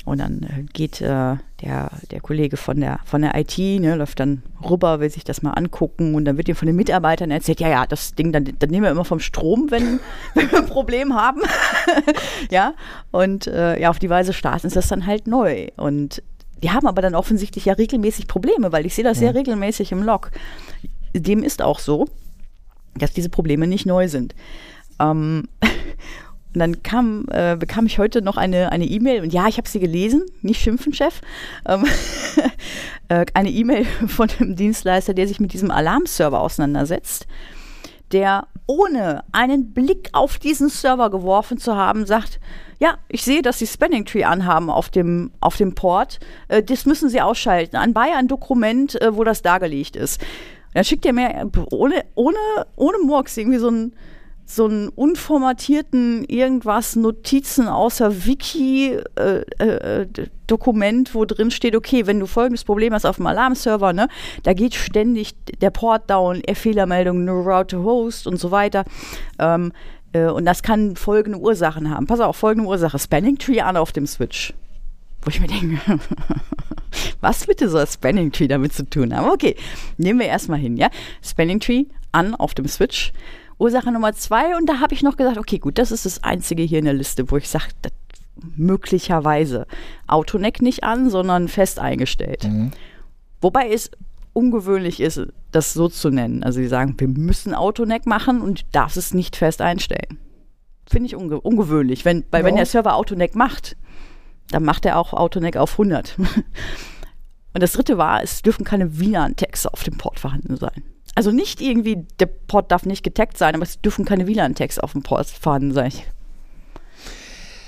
Und dann äh, geht äh, der, der Kollege von der, von der IT, ne, läuft dann rüber, will sich das mal angucken und dann wird ihm von den Mitarbeitern erzählt, ja, ja, das Ding, dann, dann nehmen wir immer vom Strom, wenn, wenn wir ein Problem haben. ja, und äh, ja, auf die Weise starten ist das dann halt neu. Und die haben aber dann offensichtlich ja regelmäßig Probleme, weil ich sehe das sehr regelmäßig im Log. Dem ist auch so, dass diese Probleme nicht neu sind. Ähm, Und dann kam, äh, bekam ich heute noch eine eine E-Mail und ja, ich habe sie gelesen, nicht schimpfen, Chef. Ähm, äh, eine E-Mail von einem Dienstleister, der sich mit diesem Alarmserver auseinandersetzt, der ohne einen Blick auf diesen Server geworfen zu haben, sagt, ja, ich sehe, dass Sie Spanning Tree anhaben auf dem, auf dem Port. Äh, das müssen Sie ausschalten. Anbei ein Dokument, äh, wo das dargelegt ist. Dann schickt er mir ohne, ohne, ohne Murks irgendwie so ein so einen unformatierten irgendwas Notizen außer Wiki äh, äh, Dokument, wo drin steht, okay, wenn du folgendes Problem hast auf dem Alarmserver, ne, da geht ständig der Port down, Fehlermeldung, no route to host und so weiter. Ähm, äh, und das kann folgende Ursachen haben. Pass auf, folgende Ursache: Spanning Tree an auf dem Switch. Wo ich mir denke, was bitte soll Spanning Tree damit zu tun haben? Okay, nehmen wir erstmal hin, ja. Spanning Tree an auf dem Switch Ursache Nummer zwei. Und da habe ich noch gesagt, okay, gut, das ist das Einzige hier in der Liste, wo ich sage, möglicherweise Autoneck nicht an, sondern fest eingestellt. Mhm. Wobei es ungewöhnlich ist, das so zu nennen. Also sie sagen, wir müssen Autoneck machen und darfst es nicht fest einstellen. Finde ich unge ungewöhnlich, wenn, weil ja. wenn der Server Autoneck macht, dann macht er auch Autoneck auf 100. und das dritte war, es dürfen keine WLAN-Tags auf dem Port vorhanden sein. Also nicht irgendwie, der Port darf nicht getaggt sein, aber es dürfen keine WLAN-Tags auf dem Port vorhanden sein.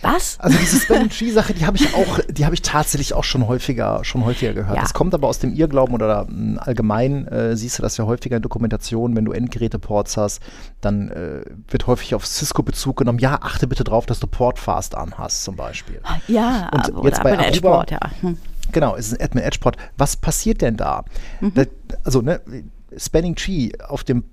Was? Also diese Spelling Tree Sache, die habe ich auch, die habe ich tatsächlich auch schon häufiger, schon häufiger gehört. Ja. Das kommt aber aus dem Irrglauben oder hm, allgemein äh, siehst du das ja häufiger in Dokumentationen, wenn du Endgeräte-Ports hast, dann äh, wird häufig auf Cisco Bezug genommen. Ja, achte bitte drauf, dass du Portfast anhast zum Beispiel. Ja, und aber, jetzt bei Aruba, Edgeport, ja. Hm. Genau, es ist ein Admin Edge Port. Was passiert denn da? Mhm. da also ne Spanning Tree auf dem,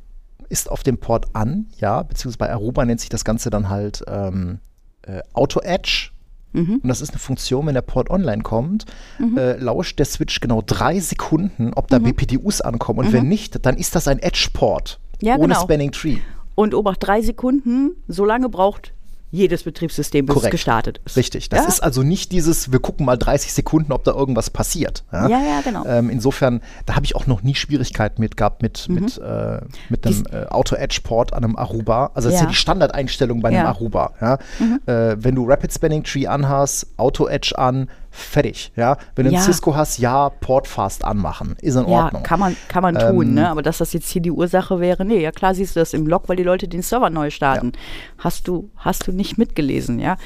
ist auf dem Port an, ja, beziehungsweise bei Aruba nennt sich das Ganze dann halt ähm, äh, Auto Edge. Mhm. Und das ist eine Funktion, wenn der Port online kommt, mhm. äh, lauscht der Switch genau drei Sekunden, ob da mhm. BPDUs ankommen. Und wenn mhm. nicht, dann ist das ein Edge-Port ja, ohne genau. Spanning Tree. Und obacht drei Sekunden, so lange braucht jedes Betriebssystem, bis Korrekt. es gestartet ist. Richtig. Das ja? ist also nicht dieses, wir gucken mal 30 Sekunden, ob da irgendwas passiert. Ja, ja, ja genau. Ähm, insofern, da habe ich auch noch nie Schwierigkeiten mit gehabt mit, mhm. mit, äh, mit einem äh, Auto-Edge-Port an einem Aruba. Also das ist ja die Standardeinstellung bei einem Aruba. Mhm. Äh, wenn du Rapid Spanning Tree anhast, Auto-Edge an, fertig. Ja, wenn du ja. ein Cisco hast, ja, Portfast anmachen, ist in Ordnung. Ja, kann man, kann man ähm, tun, ne? aber dass das jetzt hier die Ursache wäre, nee, ja klar siehst du das im Log, weil die Leute den Server neu starten. Ja. Hast du, hast du nicht mitgelesen, ja?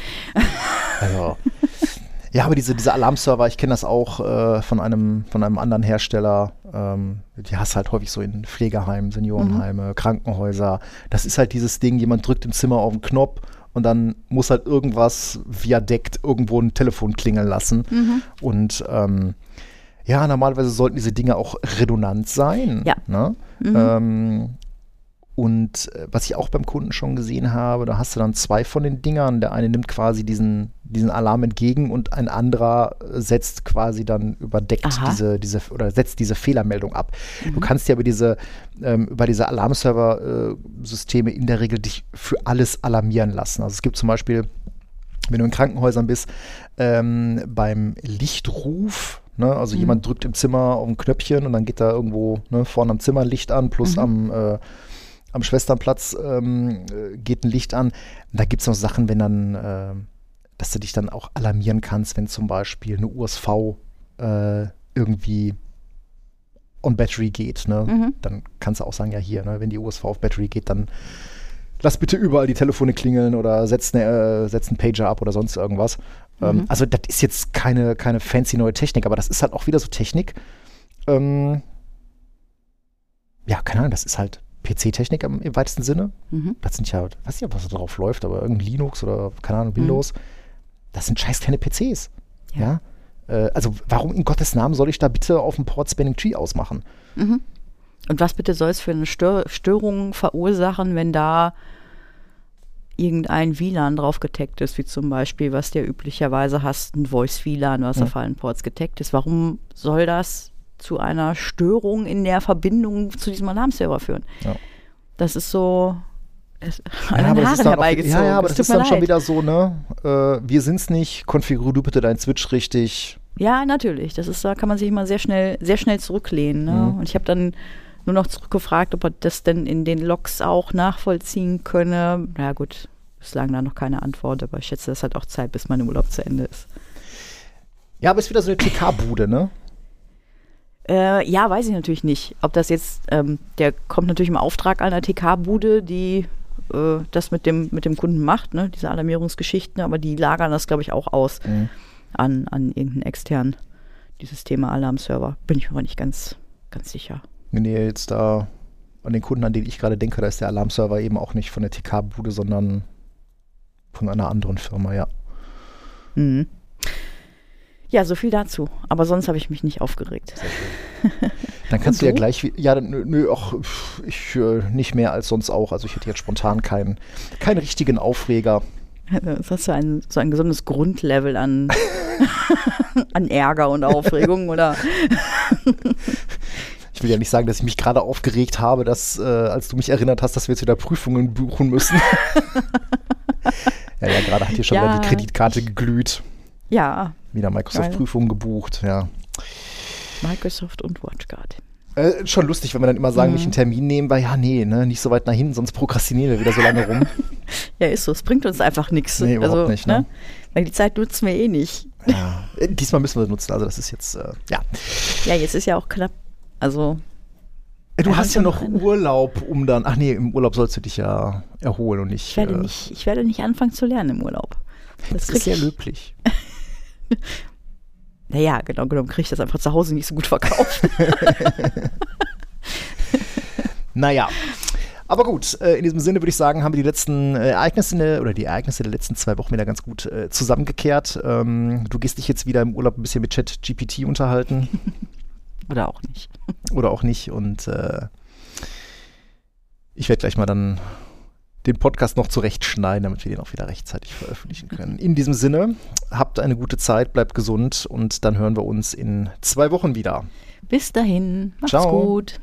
Also, ja, aber diese, diese Alarmserver, ich kenne das auch äh, von, einem, von einem anderen Hersteller. Ähm, die hast halt häufig so in Pflegeheimen, Seniorenheime, mhm. Krankenhäuser. Das ist halt dieses Ding, jemand drückt im Zimmer auf den Knopf und dann muss halt irgendwas via Deckt irgendwo ein Telefon klingeln lassen. Mhm. Und ähm, ja, normalerweise sollten diese Dinge auch redundant sein. Ja. Ne? Mhm. Ähm, und äh, was ich auch beim Kunden schon gesehen habe, da hast du dann zwei von den Dingern. Der eine nimmt quasi diesen, diesen Alarm entgegen und ein anderer setzt quasi dann überdeckt Aha. diese, diese oder setzt diese Fehlermeldung ab. Mhm. Du kannst ja über diese, ähm, über diese Alarmserver-Systeme äh, in der Regel dich für alles alarmieren lassen. Also es gibt zum Beispiel, wenn du in Krankenhäusern bist, ähm, beim Lichtruf, ne, also mhm. jemand drückt im Zimmer auf ein Knöpfchen und dann geht da irgendwo ne, vorne am Zimmer Licht an, plus mhm. am äh, am Schwesternplatz ähm, äh, geht ein Licht an. Da gibt es noch Sachen, wenn dann, äh, dass du dich dann auch alarmieren kannst, wenn zum Beispiel eine USV äh, irgendwie on Battery geht. Ne? Mhm. Dann kannst du auch sagen, ja hier, ne, wenn die USV auf Battery geht, dann lass bitte überall die Telefone klingeln oder setz, ne, äh, setz einen Pager ab oder sonst irgendwas. Ähm, mhm. also das ist jetzt keine, keine fancy neue Technik, aber das ist halt auch wieder so Technik. Ähm, ja, keine Ahnung, das ist halt PC-Technik im, im, weitesten Sinne. Mhm. Das sind ja, weiß nicht, was da drauf läuft, aber irgendein Linux oder, keine Ahnung, Windows. Mhm. Das sind scheiß kleine PCs. Ja. ja? Äh, also, warum in Gottes Namen soll ich da bitte auf dem Port Spanning Tree ausmachen? Mhm. Und was bitte soll es für eine Stör Störung verursachen, wenn da irgendein WLAN drauf getaggt ist, wie zum Beispiel, was der üblicherweise hast, ein Voice-WLAN, was auf allen Ports getaggt ist. Warum soll das zu einer Störung in der Verbindung zu diesem Alarmserver führen. Ja. Das ist so an ja, den Haaren herbeigezogen. ja, ja, aber das, das ist dann leid. schon wieder so, ne? Äh, wir sind's nicht, konfigurier du bitte deinen Switch richtig. Ja, natürlich. Das ist, da kann man sich immer sehr schnell, sehr schnell zurücklehnen. Ne? Mhm. Und ich habe dann nur noch zurückgefragt, ob er das denn in den Logs auch nachvollziehen könne. Ja gut, bislang da noch keine Antwort, aber ich schätze, das hat auch Zeit, bis mein Urlaub zu Ende ist. Ja, aber ist wieder so eine TK-Bude, ne? Äh, ja, weiß ich natürlich nicht. Ob das jetzt, ähm, der kommt natürlich im Auftrag einer TK-Bude, die äh, das mit dem, mit dem Kunden macht, ne? diese Alarmierungsgeschichten, aber die lagern das, glaube ich, auch aus Mhm. an, an irgendeinen externen, dieses Thema Alarmserver. Bin ich mir aber nicht ganz, ganz sicher. Wenn ihr jetzt da an den Kunden, an den ich gerade denke, da ist der Alarmserver eben auch nicht von der TK-Bude, sondern von einer anderen Firma, ja. Mhm. Ja, so viel dazu. Aber sonst habe ich mich nicht aufgeregt. Dann kannst Und du ja du? gleich, ja, nö, nö, ach, ich äh, nicht mehr als sonst auch. Also ich hätte jetzt spontan keinen, keinen richtigen Aufreger. Das hast du ein, so ein gesundes Grundlevel an, an Ärger und Aufregung, oder? Ich will ja nicht sagen, dass ich mich gerade aufgeregt habe, dass, äh, als du mich erinnert hast, dass wir jetzt wieder Prüfungen buchen müssen. ja, ja, gerade hat hier schon Ja. wieder die Kreditkarte geglüht. Ja, Wieder Microsoft-Prüfungen gebucht, ja. Microsoft und WatchGuard. Äh, schon lustig, wenn wir dann immer sagen, Mhm. mich einen Termin nehmen, weil ja, nee, ne, nicht so weit nach hinten, sonst prokrastinieren wir wieder so lange rum. Ja, ist so. Es bringt uns einfach nichts. Nee, überhaupt nicht, ne? Weil die Zeit nutzen wir eh nicht. ja. Äh, Diesmal müssen wir nutzen, also das ist jetzt, äh, ja. Ja, jetzt ist ja auch knapp. Also, Äh, Du Ja, hast ja noch eine. Urlaub, um dann, ach nee, im Urlaub sollst du dich ja erholen und nicht. ich werde, äh, nicht, ich werde nicht anfangen zu lernen im Urlaub. das krieg ist sehr ich- löblich. Naja, genau genommen kriege ich das einfach zu Hause nicht so gut verkauft. Naja. Aber gut, äh, in diesem Sinne würde ich sagen, haben wir die letzten äh, Ereignisse der- oder die Ereignisse der letzten zwei Wochen wieder ganz gut äh, zusammengekehrt. Ähm, du gehst dich jetzt wieder im Urlaub ein bisschen mit ChatGPT unterhalten Oder auch nicht. oder auch nicht. Und äh, ich werde gleich mal dann den Podcast noch zurechtschneiden, damit wir den auch wieder rechtzeitig veröffentlichen können. In diesem Sinne, habt eine gute Zeit, bleibt gesund und dann hören wir uns in zwei Wochen wieder. Bis dahin. Macht's Ciao. gut.